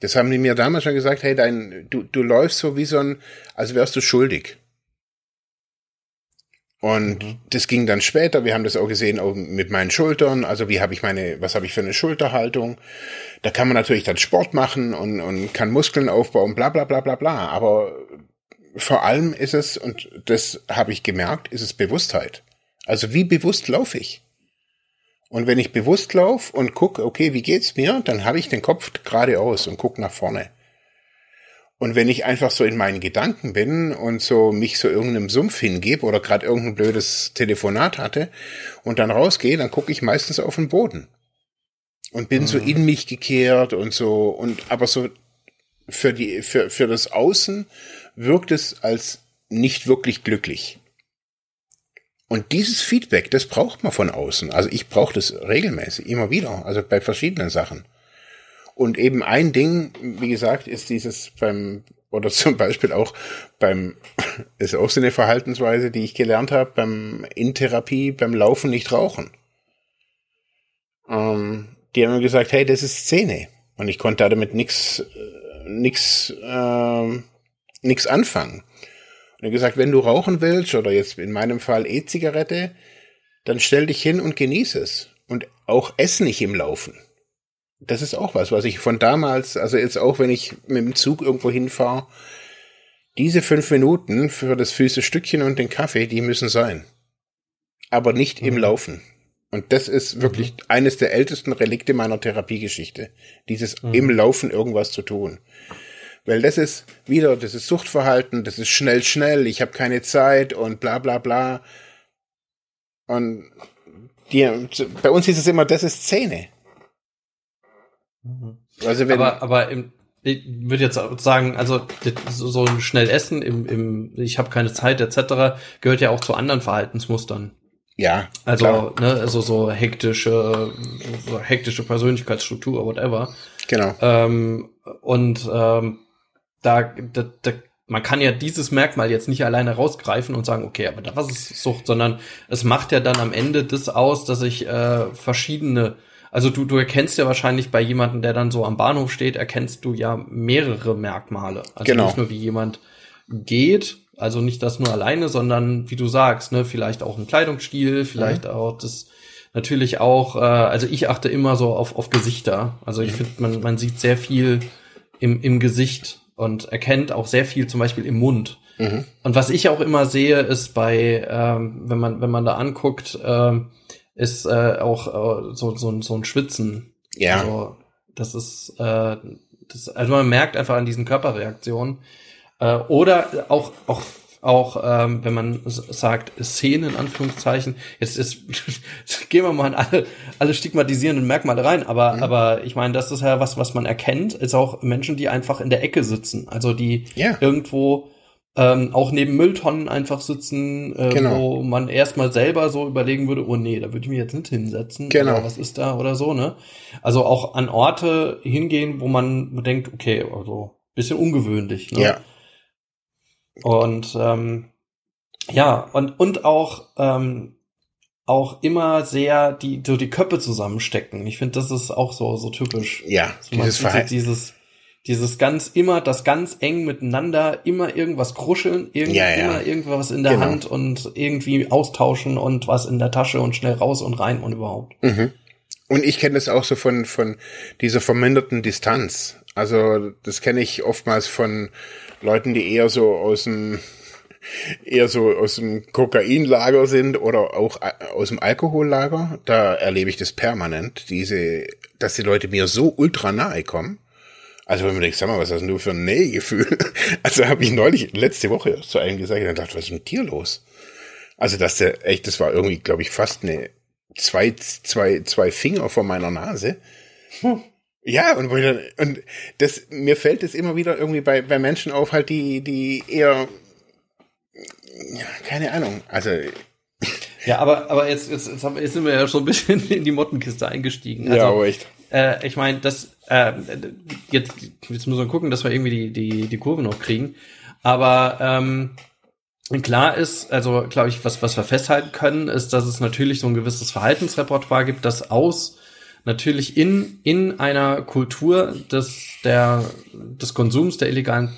Das haben die mir damals schon gesagt, hey, dein, du, du läufst so wie so ein, als wärst du schuldig. Und mhm. das ging dann später, wir haben das auch gesehen auch mit meinen Schultern, also wie habe ich meine, was habe ich für eine Schulterhaltung? Da kann man natürlich dann Sport machen und, und kann Muskeln aufbauen, bla bla bla bla bla. Aber vor allem ist es, und das habe ich gemerkt, ist es Bewusstheit. Also wie bewusst laufe ich? Und wenn ich bewusst laufe und gucke, okay, wie geht's mir, dann habe ich den Kopf geradeaus und gucke nach vorne. Und wenn ich einfach so in meinen Gedanken bin und so mich so irgendeinem Sumpf hingebe oder gerade irgendein blödes Telefonat hatte und dann rausgehe, dann gucke ich meistens auf den Boden. Und bin mhm. so in mich gekehrt und so, und aber so für die, für, für das Außen wirkt es als nicht wirklich glücklich. Und dieses Feedback, das braucht man von außen. Also ich brauche das regelmäßig, immer wieder, also bei verschiedenen Sachen. Und eben ein Ding, wie gesagt, ist dieses beim, oder <laughs> zum Beispiel auch beim, <laughs> ist auch so eine Verhaltensweise, die ich gelernt habe, beim in Therapie, beim Laufen nicht rauchen. Ähm, die haben mir gesagt, hey, das ist Szene. Und ich konnte damit äh, nix, äh, nix anfangen. Und er gesagt, wenn du rauchen willst, oder jetzt in meinem Fall E-Zigarette, dann stell dich hin und genieße es. Und auch ess nicht im Laufen. Das ist auch was, was ich von damals, also jetzt auch wenn ich mit dem Zug irgendwo hinfahre, diese fünf Minuten für das süße Stückchen und den Kaffee, die müssen sein. Aber nicht mhm. im Laufen. Und das ist wirklich mhm. eines der ältesten Relikte meiner Therapiegeschichte. Dieses mhm. im Laufen irgendwas zu tun. Weil das ist wieder, das ist Suchtverhalten, das ist schnell, schnell, ich habe keine Zeit und bla bla bla. Und die, bei uns hieß es immer, das ist Szene. Mhm. Also wenn, aber, aber im, ich würde jetzt sagen, also so ein schnell Essen im, im ich habe keine Zeit etc. gehört ja auch zu anderen Verhaltensmustern. Ja. Also, klar. ne, also so hektische, so hektische Persönlichkeitsstruktur, whatever. Genau. Ähm, und ähm, da, da, da man kann ja dieses Merkmal jetzt nicht alleine rausgreifen und sagen, okay, aber was ist Sucht, sondern es macht ja dann am Ende das aus, dass ich äh, verschiedene also du, du erkennst ja wahrscheinlich bei jemandem, der dann so am Bahnhof steht, erkennst du ja mehrere Merkmale. Also genau. nicht nur wie jemand geht, also nicht das nur alleine, sondern wie du sagst, ne, vielleicht auch ein Kleidungsstil, vielleicht mhm. auch das natürlich auch, äh, also ich achte immer so auf, auf Gesichter. Also ich mhm. finde, man, man sieht sehr viel im, im Gesicht und erkennt auch sehr viel zum Beispiel im Mund. Mhm. Und was ich auch immer sehe, ist bei, ähm, wenn man, wenn man da anguckt, ähm, ist äh, auch äh, so, so, so ein Schwitzen. Ja. Also, das ist, äh, das, also man merkt einfach an diesen Körperreaktionen. Äh, oder auch, auch auch ähm, wenn man sagt Szenen in Anführungszeichen jetzt ist <laughs> gehen wir mal in alle alle stigmatisierenden Merkmale rein aber mhm. aber ich meine das ist ja was was man erkennt ist auch Menschen die einfach in der Ecke sitzen also die ja. irgendwo ähm, auch neben Mülltonnen einfach sitzen, äh, genau. wo man erstmal selber so überlegen würde, oh nee, da würde ich mich jetzt nicht hinsetzen. Genau. Was ist da oder so, ne? Also auch an Orte hingehen, wo man denkt, okay, also bisschen ungewöhnlich, ne? Ja. Und ähm, ja, und, und auch, ähm, auch immer sehr die, so die Köpfe zusammenstecken. Ich finde, das ist auch so, so typisch. Ja, so dieses Verhalten. Dieses, dieses ganz immer, das ganz eng miteinander, immer irgendwas kruscheln, irgend, ja, ja. immer irgendwas in der genau. Hand und irgendwie austauschen und was in der Tasche und schnell raus und rein und überhaupt. Mhm. Und ich kenne das auch so von, von dieser verminderten Distanz. Also das kenne ich oftmals von Leuten, die eher so aus dem eher so aus dem Kokainlager sind oder auch äh, aus dem Alkohollager, da erlebe ich das permanent, diese, dass die Leute mir so ultra nahe kommen. Also wenn man denkt, sag mal, was hast du für ein Nähegefühl? <laughs> Also habe ich neulich, letzte Woche zu einem gesagt, und dachte, was ist mit dir los? Also dass der, echt, das war irgendwie, glaube ich, fast eine, zwei, zwei, zwei Finger vor meiner Nase. Hm. Ja, und, wo ich dann, und das, mir fällt es immer wieder irgendwie bei, bei Menschen auf, halt, die, die eher, ja, keine Ahnung, also. Ja, aber, aber jetzt, jetzt, jetzt, haben, jetzt sind wir ja schon ein bisschen in die Mottenkiste eingestiegen. Also, ja, aber echt. Äh, ich meine, das, äh, jetzt, jetzt müssen wir gucken, dass wir irgendwie die, die, die Kurve noch kriegen. Aber, ähm, Klar ist, also glaube ich, was, was wir festhalten können, ist, dass es natürlich so ein gewisses Verhaltensrepertoire gibt, das aus natürlich in, in einer Kultur des, der, des Konsums der illegalen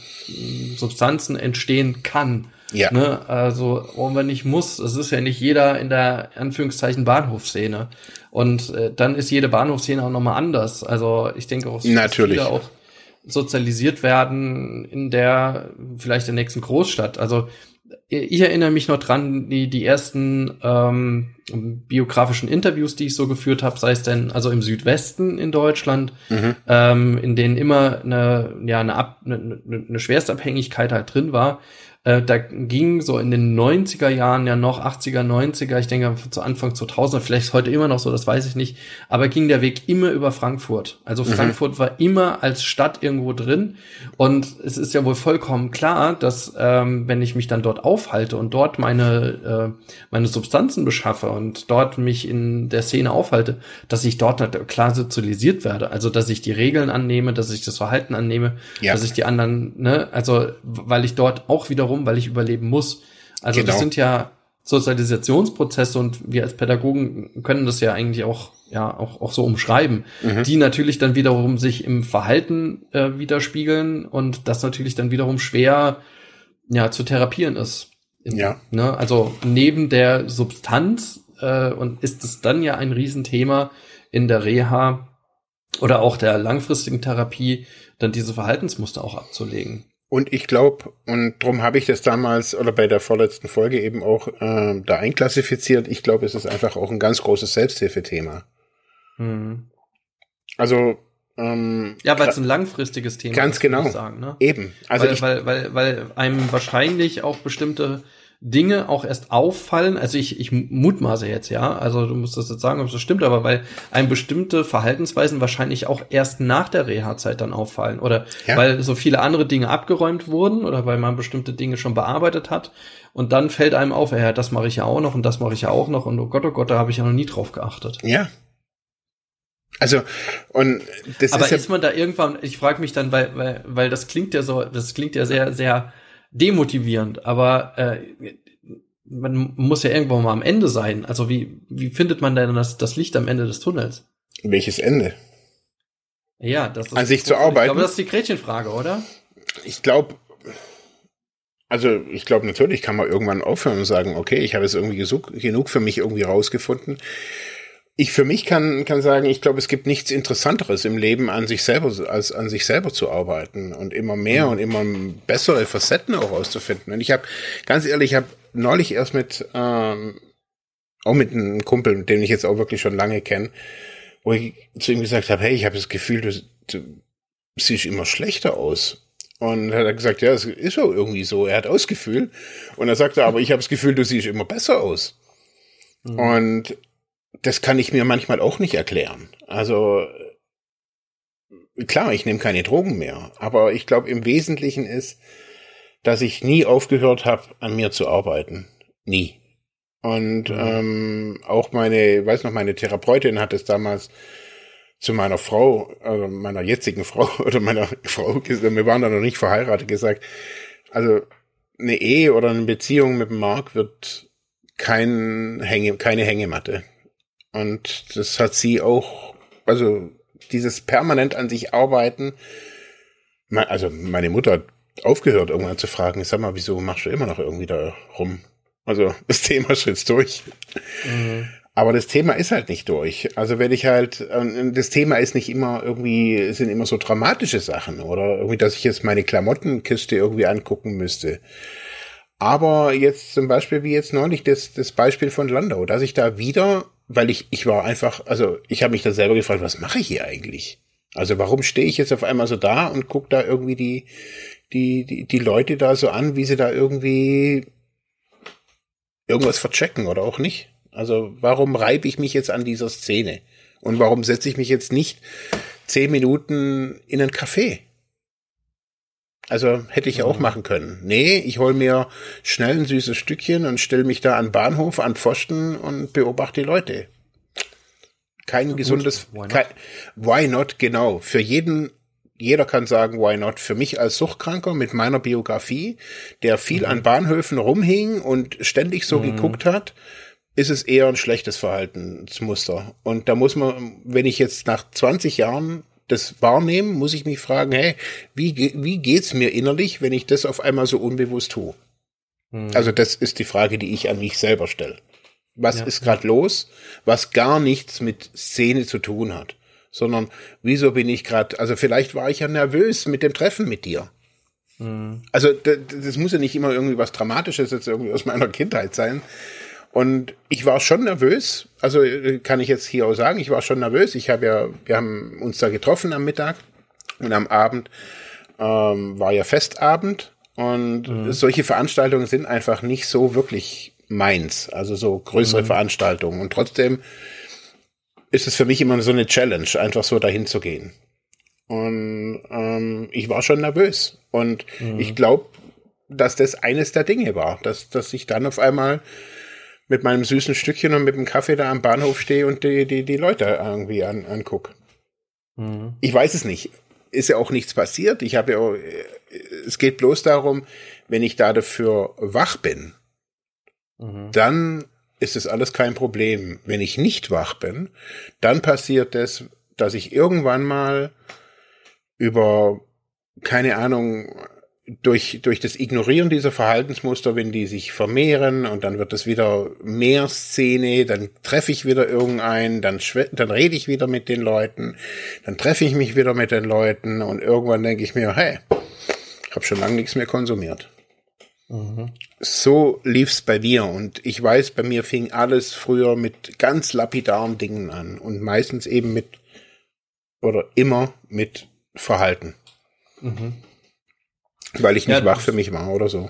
Substanzen entstehen kann. Ja. Ne? Also, warum man nicht muss, es ist ja nicht jeder in der Anführungszeichen Bahnhofsszene. Und äh, dann ist jede Bahnhofsszene auch nochmal anders. Also ich denke auch, dass viele auch sozialisiert werden in der vielleicht der nächsten Großstadt. Also ich erinnere mich noch dran, die, die ersten ähm, biografischen Interviews, die ich so geführt habe, sei es denn also im Südwesten in Deutschland, mhm. ähm, in denen immer eine, ja, eine, Ab, eine, eine Schwerstabhängigkeit halt drin war. Äh, da ging so in den 90er Jahren ja noch, 80er, 90er, ich denke zu Anfang 2000, vielleicht ist heute immer noch so, das weiß ich nicht, aber ging der Weg immer über Frankfurt. Also mhm. Frankfurt war immer als Stadt irgendwo drin und es ist ja wohl vollkommen klar, dass ähm, wenn ich mich dann dort aufhalte und dort meine, äh, meine Substanzen beschaffe und dort mich in der Szene aufhalte, dass ich dort klar sozialisiert werde. Also dass ich die Regeln annehme, dass ich das Verhalten annehme, ja. dass ich die anderen, ne, also weil ich dort auch wieder warum? Weil ich überleben muss. Also genau. das sind ja Sozialisationsprozesse und wir als Pädagogen können das ja eigentlich auch ja auch auch so umschreiben, mhm. die natürlich dann wiederum sich im Verhalten äh, widerspiegeln und das natürlich dann wiederum schwer ja zu therapieren ist. Ja. Ne? Also neben der Substanz äh, und ist es dann ja ein Riesenthema in der Reha oder auch der langfristigen Therapie, dann diese Verhaltensmuster auch abzulegen. Und ich glaube, und darum habe ich das damals oder bei der vorletzten Folge eben auch äh, da einklassifiziert, ich glaube, es ist einfach auch ein ganz großes Selbsthilfethema. Mhm. Also ähm, ja, weil es ein langfristiges Thema ganz ist, genau. sagen, ne? Eben. Also weil, weil, weil, weil einem wahrscheinlich auch bestimmte Dinge auch erst auffallen, also ich, ich mutmaße jetzt, ja, also du musst das jetzt sagen, ob das stimmt, aber weil einem bestimmte Verhaltensweisen wahrscheinlich auch erst nach der Reha-Zeit dann auffallen oder ja. weil so viele andere Dinge abgeräumt wurden oder weil man bestimmte Dinge schon bearbeitet hat und dann fällt einem auf, ja, das mache ich ja auch noch und das mache ich ja auch noch und oh Gott, oh Gott, da habe ich ja noch nie drauf geachtet. Ja, also und das aber ist, ja ist man da irgendwann? Ich frage mich dann, weil, weil weil das klingt ja so, das klingt ja sehr sehr demotivierend, aber äh, man muss ja irgendwo mal am Ende sein. Also wie, wie findet man denn das, das Licht am Ende des Tunnels? Welches Ende? Ja, das ist. An sich zu arbeiten. Ich glaube, das ist die Gretchenfrage, oder? Ich glaube, also ich glaube natürlich kann man irgendwann aufhören und sagen, okay, ich habe es irgendwie genug für mich irgendwie rausgefunden. Ich für mich kann, kann sagen, ich glaube, es gibt nichts Interessanteres im Leben an sich selber, als an sich selber zu arbeiten und immer mehr mhm. und immer bessere Facetten auch rauszufinden. Und ich habe, ganz ehrlich, ich habe neulich erst mit, ähm, auch mit einem Kumpel, den ich jetzt auch wirklich schon lange kenne, wo ich zu ihm gesagt habe, hey, ich habe das Gefühl, du, du siehst immer schlechter aus. Und er hat gesagt, ja, es ist auch irgendwie so. Er hat Ausgefühl. Und er sagte, aber ich habe das Gefühl, du siehst immer besser aus. Mhm. Und das kann ich mir manchmal auch nicht erklären. Also klar, ich nehme keine Drogen mehr, aber ich glaube im Wesentlichen ist, dass ich nie aufgehört habe, an mir zu arbeiten. Nie. Und mhm. ähm, auch meine, weiß noch, meine Therapeutin hat es damals zu meiner Frau, also meiner jetzigen <laughs> Frau oder meiner <laughs> Frau, wir waren da noch nicht verheiratet, gesagt, also eine Ehe oder eine Beziehung mit dem Mark wird kein Hänge, keine Hängematte. Und das hat sie auch, also dieses permanent an sich arbeiten, also meine Mutter hat aufgehört, irgendwann zu fragen, sag mal, wieso machst du immer noch irgendwie da rum? Also <laughs> das Thema ist jetzt durch. Mhm. Aber das Thema ist halt nicht durch. Also wenn ich halt, das Thema ist nicht immer irgendwie, sind immer so dramatische Sachen oder irgendwie, dass ich jetzt meine Klamottenkiste irgendwie angucken müsste. Aber jetzt zum Beispiel, wie jetzt neulich das, das Beispiel von Landau, dass ich da wieder, weil ich, ich war einfach, also ich habe mich da selber gefragt, was mache ich hier eigentlich? Also warum stehe ich jetzt auf einmal so da und gucke da irgendwie die, die, die, die Leute da so an, wie sie da irgendwie irgendwas verchecken oder auch nicht? Also warum reibe ich mich jetzt an dieser Szene? Und warum setze ich mich jetzt nicht zehn Minuten in ein Café? Also hätte ich ja auch machen können. Nee, ich hol mir schnell ein süßes Stückchen und stelle mich da an Bahnhof, an Pfosten und beobachte die Leute. Kein ja, gesundes, why not? Kein, why not, genau. Für jeden, jeder kann sagen, why not. Für mich als Suchtkranker mit meiner Biografie, der viel mhm. an Bahnhöfen rumhing und ständig so mhm. geguckt hat, ist es eher ein schlechtes Verhaltensmuster. Und da muss man, wenn ich jetzt nach 20 Jahren das wahrnehme, muss ich mich fragen, hey, wie, wie geht's mir innerlich, wenn ich das auf einmal so unbewusst tue? Hm. Also das ist die Frage, die ich an mich selber stelle. Was ja. ist gerade los, was gar nichts mit Szene zu tun hat, sondern wieso bin ich gerade, also vielleicht war ich ja nervös mit dem Treffen mit dir. Hm. Also das, das muss ja nicht immer irgendwie was Dramatisches jetzt irgendwie aus meiner Kindheit sein, und ich war schon nervös, also äh, kann ich jetzt hier auch sagen, ich war schon nervös. Ich habe ja, wir haben uns da getroffen am Mittag und am Abend ähm, war ja Festabend und mhm. solche Veranstaltungen sind einfach nicht so wirklich meins, also so größere mhm. Veranstaltungen. Und trotzdem ist es für mich immer so eine Challenge, einfach so dahin zu gehen. Und ähm, ich war schon nervös. Und mhm. ich glaube, dass das eines der Dinge war, dass, dass ich dann auf einmal mit meinem süßen Stückchen und mit dem Kaffee da am Bahnhof stehe und die, die, die Leute irgendwie an, anguck. Mhm. Ich weiß es nicht. Ist ja auch nichts passiert. Ich habe ja auch, es geht bloß darum, wenn ich da dafür wach bin, mhm. dann ist es alles kein Problem. Wenn ich nicht wach bin, dann passiert es, dass ich irgendwann mal über, keine Ahnung, durch, durch das Ignorieren dieser Verhaltensmuster, wenn die sich vermehren und dann wird es wieder mehr Szene, dann treffe ich wieder irgendeinen, dann, dann rede ich wieder mit den Leuten, dann treffe ich mich wieder mit den Leuten und irgendwann denke ich mir, hey, ich habe schon lange nichts mehr konsumiert. Mhm. So lief's bei mir und ich weiß, bei mir fing alles früher mit ganz lapidaren Dingen an und meistens eben mit oder immer mit Verhalten. Mhm. Weil ich nicht ja, wach für mich war oder so.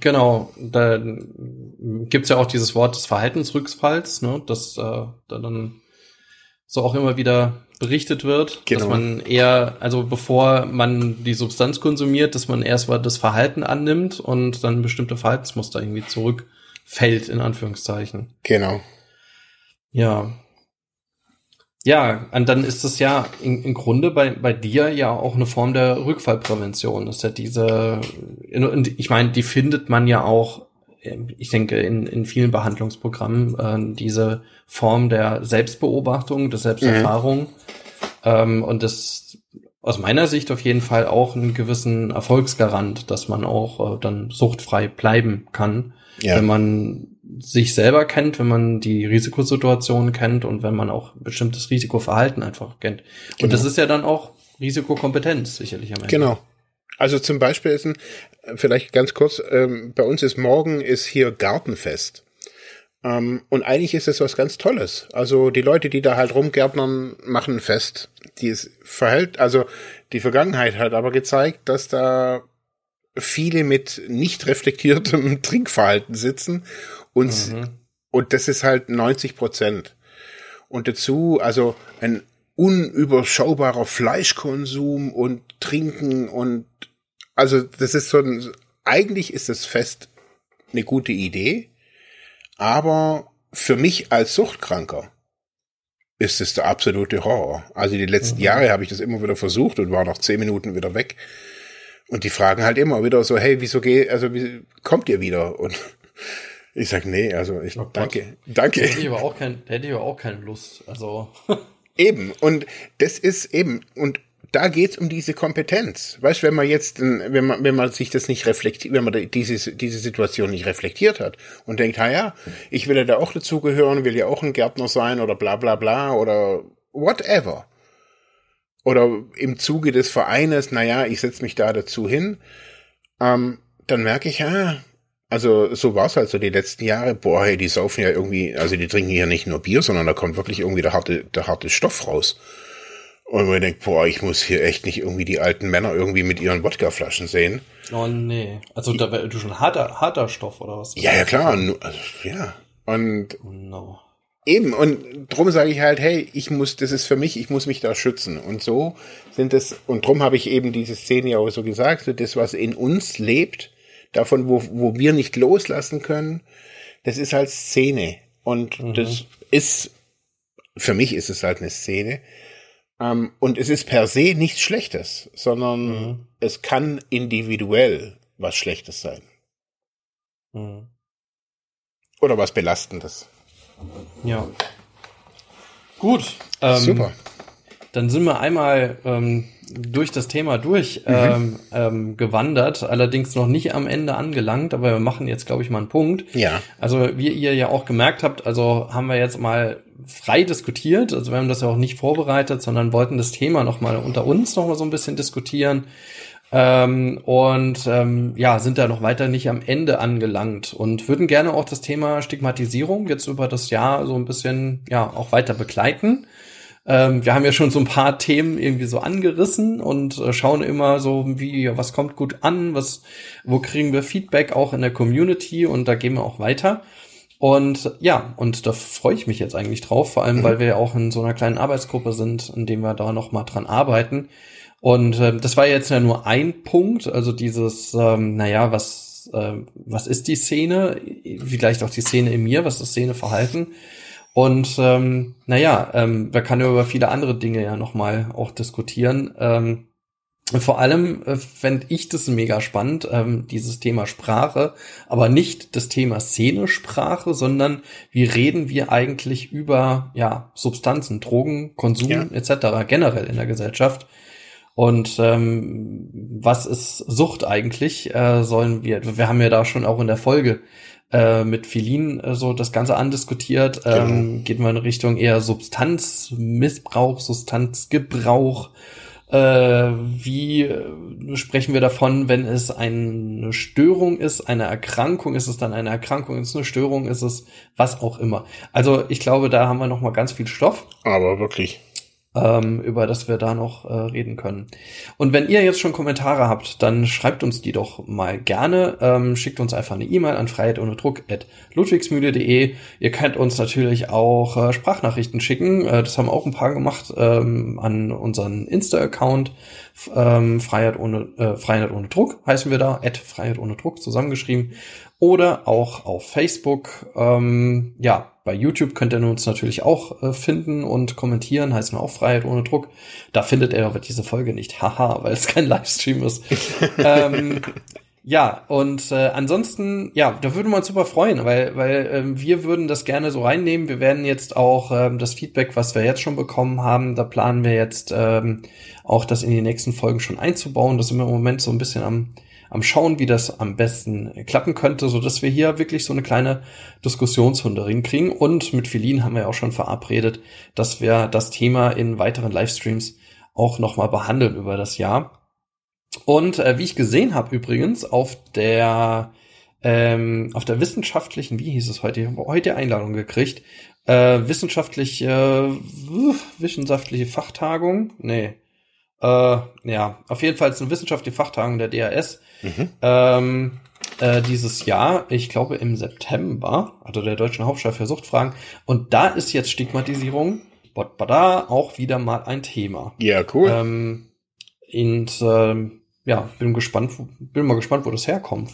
Genau, da gibt's ja auch dieses Wort des Verhaltensrückfalls, ne, das äh, da dann so auch immer wieder berichtet wird, genau. dass man eher, also bevor man die Substanz konsumiert, dass man erst mal das Verhalten annimmt und dann bestimmte Verhaltensmuster irgendwie zurückfällt, in Anführungszeichen. Genau. Ja, ja, und dann ist es ja im, im Grunde bei, bei dir ja auch eine Form der Rückfallprävention. Das ist ja diese, und ich meine, die findet man ja auch ich denke, in, in vielen Behandlungsprogrammen äh, diese Form der Selbstbeobachtung, der Selbsterfahrung mhm. ähm, und das aus meiner Sicht auf jeden Fall auch einen gewissen Erfolgsgarant, dass man auch äh, dann suchtfrei bleiben kann, ja. wenn man sich selber kennt, wenn man die Risikosituation kennt und wenn man auch bestimmtes Risikoverhalten einfach kennt. Und genau. das ist ja dann auch Risikokompetenz sicherlich am Ende. Genau. Also zum Beispiel ist ein, vielleicht ganz kurz, ähm, bei uns ist morgen ist hier Gartenfest. Ähm, und eigentlich ist es was ganz Tolles. Also die Leute, die da halt rumgärtnern, machen ein Fest. Die es verhält, also die Vergangenheit hat aber gezeigt, dass da viele mit nicht reflektiertem <laughs> Trinkverhalten sitzen und, mhm. und das ist halt 90 Prozent. Und dazu, also ein unüberschaubarer Fleischkonsum und Trinken und also das ist so ein, eigentlich ist das Fest eine gute Idee, aber für mich als Suchtkranker ist es der absolute Horror. Also die letzten mhm. Jahre habe ich das immer wieder versucht und war nach zehn Minuten wieder weg. Und die fragen halt immer wieder so, hey, wieso geht, also wie kommt ihr wieder? Und ich sag nee, also ich oh danke, danke. Hätte ich aber auch kein, hätte ich aber auch keine Lust. Also <laughs> Eben. Und das ist eben, und da geht's um diese Kompetenz. Weißt, wenn man jetzt, wenn man, wenn man sich das nicht reflektiert, wenn man diese, diese Situation nicht reflektiert hat und denkt, ha ja, ich will ja da auch dazugehören, will ja auch ein Gärtner sein oder bla bla bla oder whatever. Oder im Zuge des Vereines, naja, ich setze mich da dazu hin, ähm, dann merke ich, ja, also so war es halt so die letzten Jahre. Boah, hey, die saufen ja irgendwie, also die trinken hier nicht nur Bier, sondern da kommt wirklich irgendwie der harte, der harte Stoff raus. Und man denkt, boah, ich muss hier echt nicht irgendwie die alten Männer irgendwie mit ihren Wodkaflaschen sehen. Oh nee. Also da wäre du schon harter, harter Stoff oder was? Ja, ja klar. Also, ja. Und oh no. eben, und drum sage ich halt, hey, ich muss, das ist für mich, ich muss mich da schützen. Und so sind es, und drum habe ich eben diese Szene ja auch so gesagt, so das, was in uns lebt, davon, wo, wo wir nicht loslassen können, das ist halt Szene. Und mhm. das ist, für mich ist es halt eine Szene. Ähm, und es ist per se nichts Schlechtes, sondern mhm. es kann individuell was Schlechtes sein. Mhm. Oder was Belastendes. Ja. Gut. Ähm, Super. Dann sind wir einmal ähm, durch das Thema durch mhm. ähm, ähm, gewandert, allerdings noch nicht am Ende angelangt, aber wir machen jetzt, glaube ich, mal einen Punkt. Ja. Also wie ihr ja auch gemerkt habt, also haben wir jetzt mal frei diskutiert, also wir haben das ja auch nicht vorbereitet, sondern wollten das Thema noch mal unter uns noch mal so ein bisschen diskutieren. Ähm, und ähm, ja, sind da noch weiter nicht am Ende angelangt und würden gerne auch das Thema Stigmatisierung jetzt über das Jahr so ein bisschen ja auch weiter begleiten. Ähm, wir haben ja schon so ein paar Themen irgendwie so angerissen und äh, schauen immer so, wie, was kommt gut an, was, wo kriegen wir Feedback auch in der Community und da gehen wir auch weiter. Und ja, und da freue ich mich jetzt eigentlich drauf, vor allem, mhm. weil wir ja auch in so einer kleinen Arbeitsgruppe sind, in dem wir da noch mal dran arbeiten. Und äh, das war jetzt ja nur ein Punkt, also dieses, ähm, naja, was, äh, was ist die Szene, vielleicht auch die Szene in mir, was ist Szeneverhalten. Und ähm, naja, ähm, wir können ja über viele andere Dinge ja nochmal auch diskutieren. Ähm, vor allem äh, fände ich das mega spannend, ähm, dieses Thema Sprache, aber nicht das Thema Szene-Sprache, sondern wie reden wir eigentlich über ja Substanzen, Drogen, Konsum ja. etc. generell in der Gesellschaft. Und ähm, was ist Sucht eigentlich? Äh, sollen wir, wir haben ja da schon auch in der Folge äh, mit Filin äh, so das Ganze andiskutiert. Ähm, genau. Geht man in Richtung eher Substanzmissbrauch, Substanzgebrauch. Äh, wie äh, sprechen wir davon, wenn es eine Störung ist, eine Erkrankung? Ist es dann eine Erkrankung? Ist es eine Störung? Ist es was auch immer? Also ich glaube, da haben wir noch mal ganz viel Stoff. Aber wirklich ähm, über das wir da noch äh, reden können. Und wenn ihr jetzt schon Kommentare habt, dann schreibt uns die doch mal gerne. Ähm, schickt uns einfach eine E-Mail an freiheit ohne Druck at ludwigsmühle.de. Ihr könnt uns natürlich auch äh, Sprachnachrichten schicken. Äh, das haben auch ein paar gemacht ähm, an unseren Insta-Account. Ähm, Freiheit ohne äh, Freiheit ohne Druck heißen wir da. at Freiheit ohne Druck zusammengeschrieben. Oder auch auf Facebook. Ähm, ja, bei YouTube könnt ihr uns natürlich auch äh, finden und kommentieren, heißt wir auch Freiheit ohne Druck. Da findet ihr aber diese Folge nicht, haha, <laughs> weil es kein Livestream ist. <laughs> ähm, Ja, und äh, ansonsten, ja, da würden wir uns super freuen, weil, weil ähm, wir würden das gerne so reinnehmen. Wir werden jetzt auch ähm, das Feedback, was wir jetzt schon bekommen haben, da planen wir jetzt ähm, auch das in die nächsten Folgen schon einzubauen. Das sind wir im Moment so ein bisschen am, am Schauen, wie das am besten klappen könnte, so dass wir hier wirklich so eine kleine Diskussionsrunde kriegen. Und mit Philin haben wir auch schon verabredet, dass wir das Thema in weiteren Livestreams auch nochmal behandeln über das Jahr. Und äh, wie ich gesehen habe übrigens auf der ähm, auf der wissenschaftlichen, wie hieß es heute? Ich heute Einladung gekriegt. Äh, wissenschaftliche, äh, wissenschaftliche Fachtagung? Nee. Äh, ja, auf jeden Fall ist eine wissenschaftliche Fachtagung der DAS. Mhm. Ähm, äh, dieses Jahr, ich glaube im September, also der Deutschen Hauptstadt für Suchtfragen. Und da ist jetzt Stigmatisierung, da auch wieder mal ein Thema. Ja, cool. Ähm, und ähm, ja, bin gespannt, bin mal gespannt, wo das herkommt.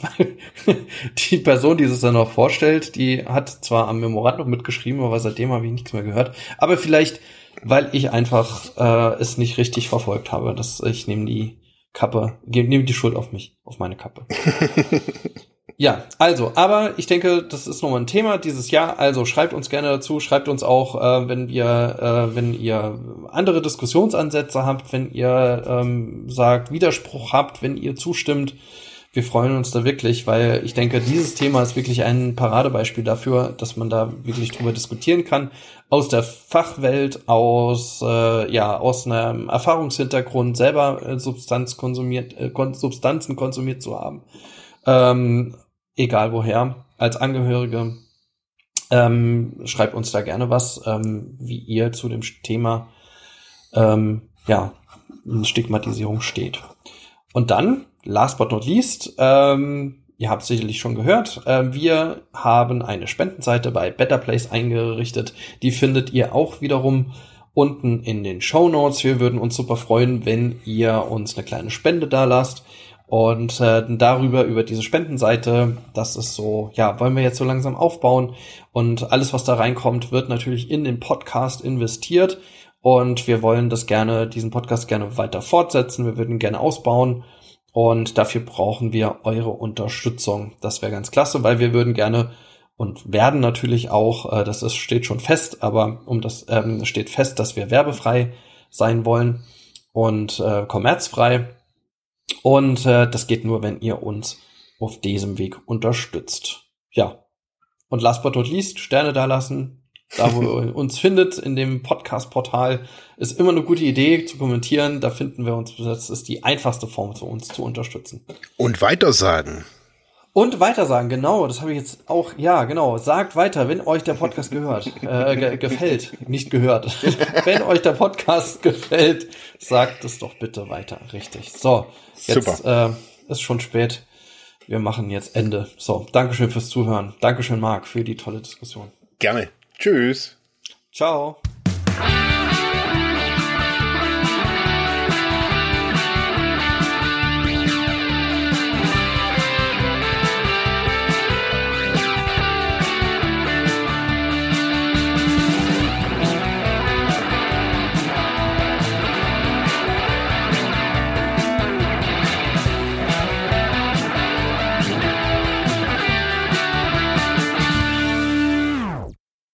<laughs> die Person, die es dann noch vorstellt, die hat zwar am Memorandum mitgeschrieben, aber seitdem habe ich nichts mehr gehört. Aber vielleicht, weil ich einfach äh, es nicht richtig verfolgt habe, dass ich nehme die Kappe, nehme die Schuld auf mich, auf meine Kappe. <laughs> Ja, also, aber ich denke, das ist nochmal ein Thema dieses Jahr. Also schreibt uns gerne dazu, schreibt uns auch, äh, wenn wir, äh, wenn ihr andere Diskussionsansätze habt, wenn ihr ähm, sagt, Widerspruch habt, wenn ihr zustimmt. Wir freuen uns da wirklich, weil ich denke, dieses Thema ist wirklich ein Paradebeispiel dafür, dass man da wirklich drüber diskutieren kann. Aus der Fachwelt, aus, äh, ja, aus einem Erfahrungshintergrund selber äh, Substanz konsumiert, äh, Substanzen konsumiert zu haben. Ähm, egal woher, als Angehörige. Ähm, schreibt uns da gerne was, ähm, wie ihr zu dem Thema ähm, ja, Stigmatisierung steht. Und dann, last but not least, ähm, ihr habt sicherlich schon gehört, äh, wir haben eine Spendenseite bei Better Place eingerichtet. Die findet ihr auch wiederum unten in den Show Notes. Wir würden uns super freuen, wenn ihr uns eine kleine Spende da lasst. Und äh, darüber, über diese Spendenseite, das ist so, ja, wollen wir jetzt so langsam aufbauen. Und alles, was da reinkommt, wird natürlich in den Podcast investiert. Und wir wollen das gerne, diesen Podcast gerne weiter fortsetzen. Wir würden gerne ausbauen. Und dafür brauchen wir eure Unterstützung. Das wäre ganz klasse, weil wir würden gerne und werden natürlich auch, äh, das ist, steht schon fest, aber um das ähm, steht fest, dass wir werbefrei sein wollen und äh, kommerzfrei. Und äh, das geht nur, wenn ihr uns auf diesem Weg unterstützt. Ja. Und last but not least, Sterne da lassen. Da, wo ihr uns findet, in dem Podcast-Portal, ist immer eine gute Idee zu kommentieren. Da finden wir uns. Das ist die einfachste Form für uns zu unterstützen. Und weitersagen. Und weitersagen, genau, das habe ich jetzt auch, ja, genau. Sagt weiter, wenn euch der Podcast gehört, äh, ge gefällt, nicht gehört. <laughs> wenn euch der Podcast gefällt, sagt es doch bitte weiter, richtig. So, jetzt Super. Äh, ist schon spät. Wir machen jetzt Ende. So, Dankeschön fürs Zuhören. Dankeschön, Marc, für die tolle Diskussion. Gerne. Tschüss. Ciao.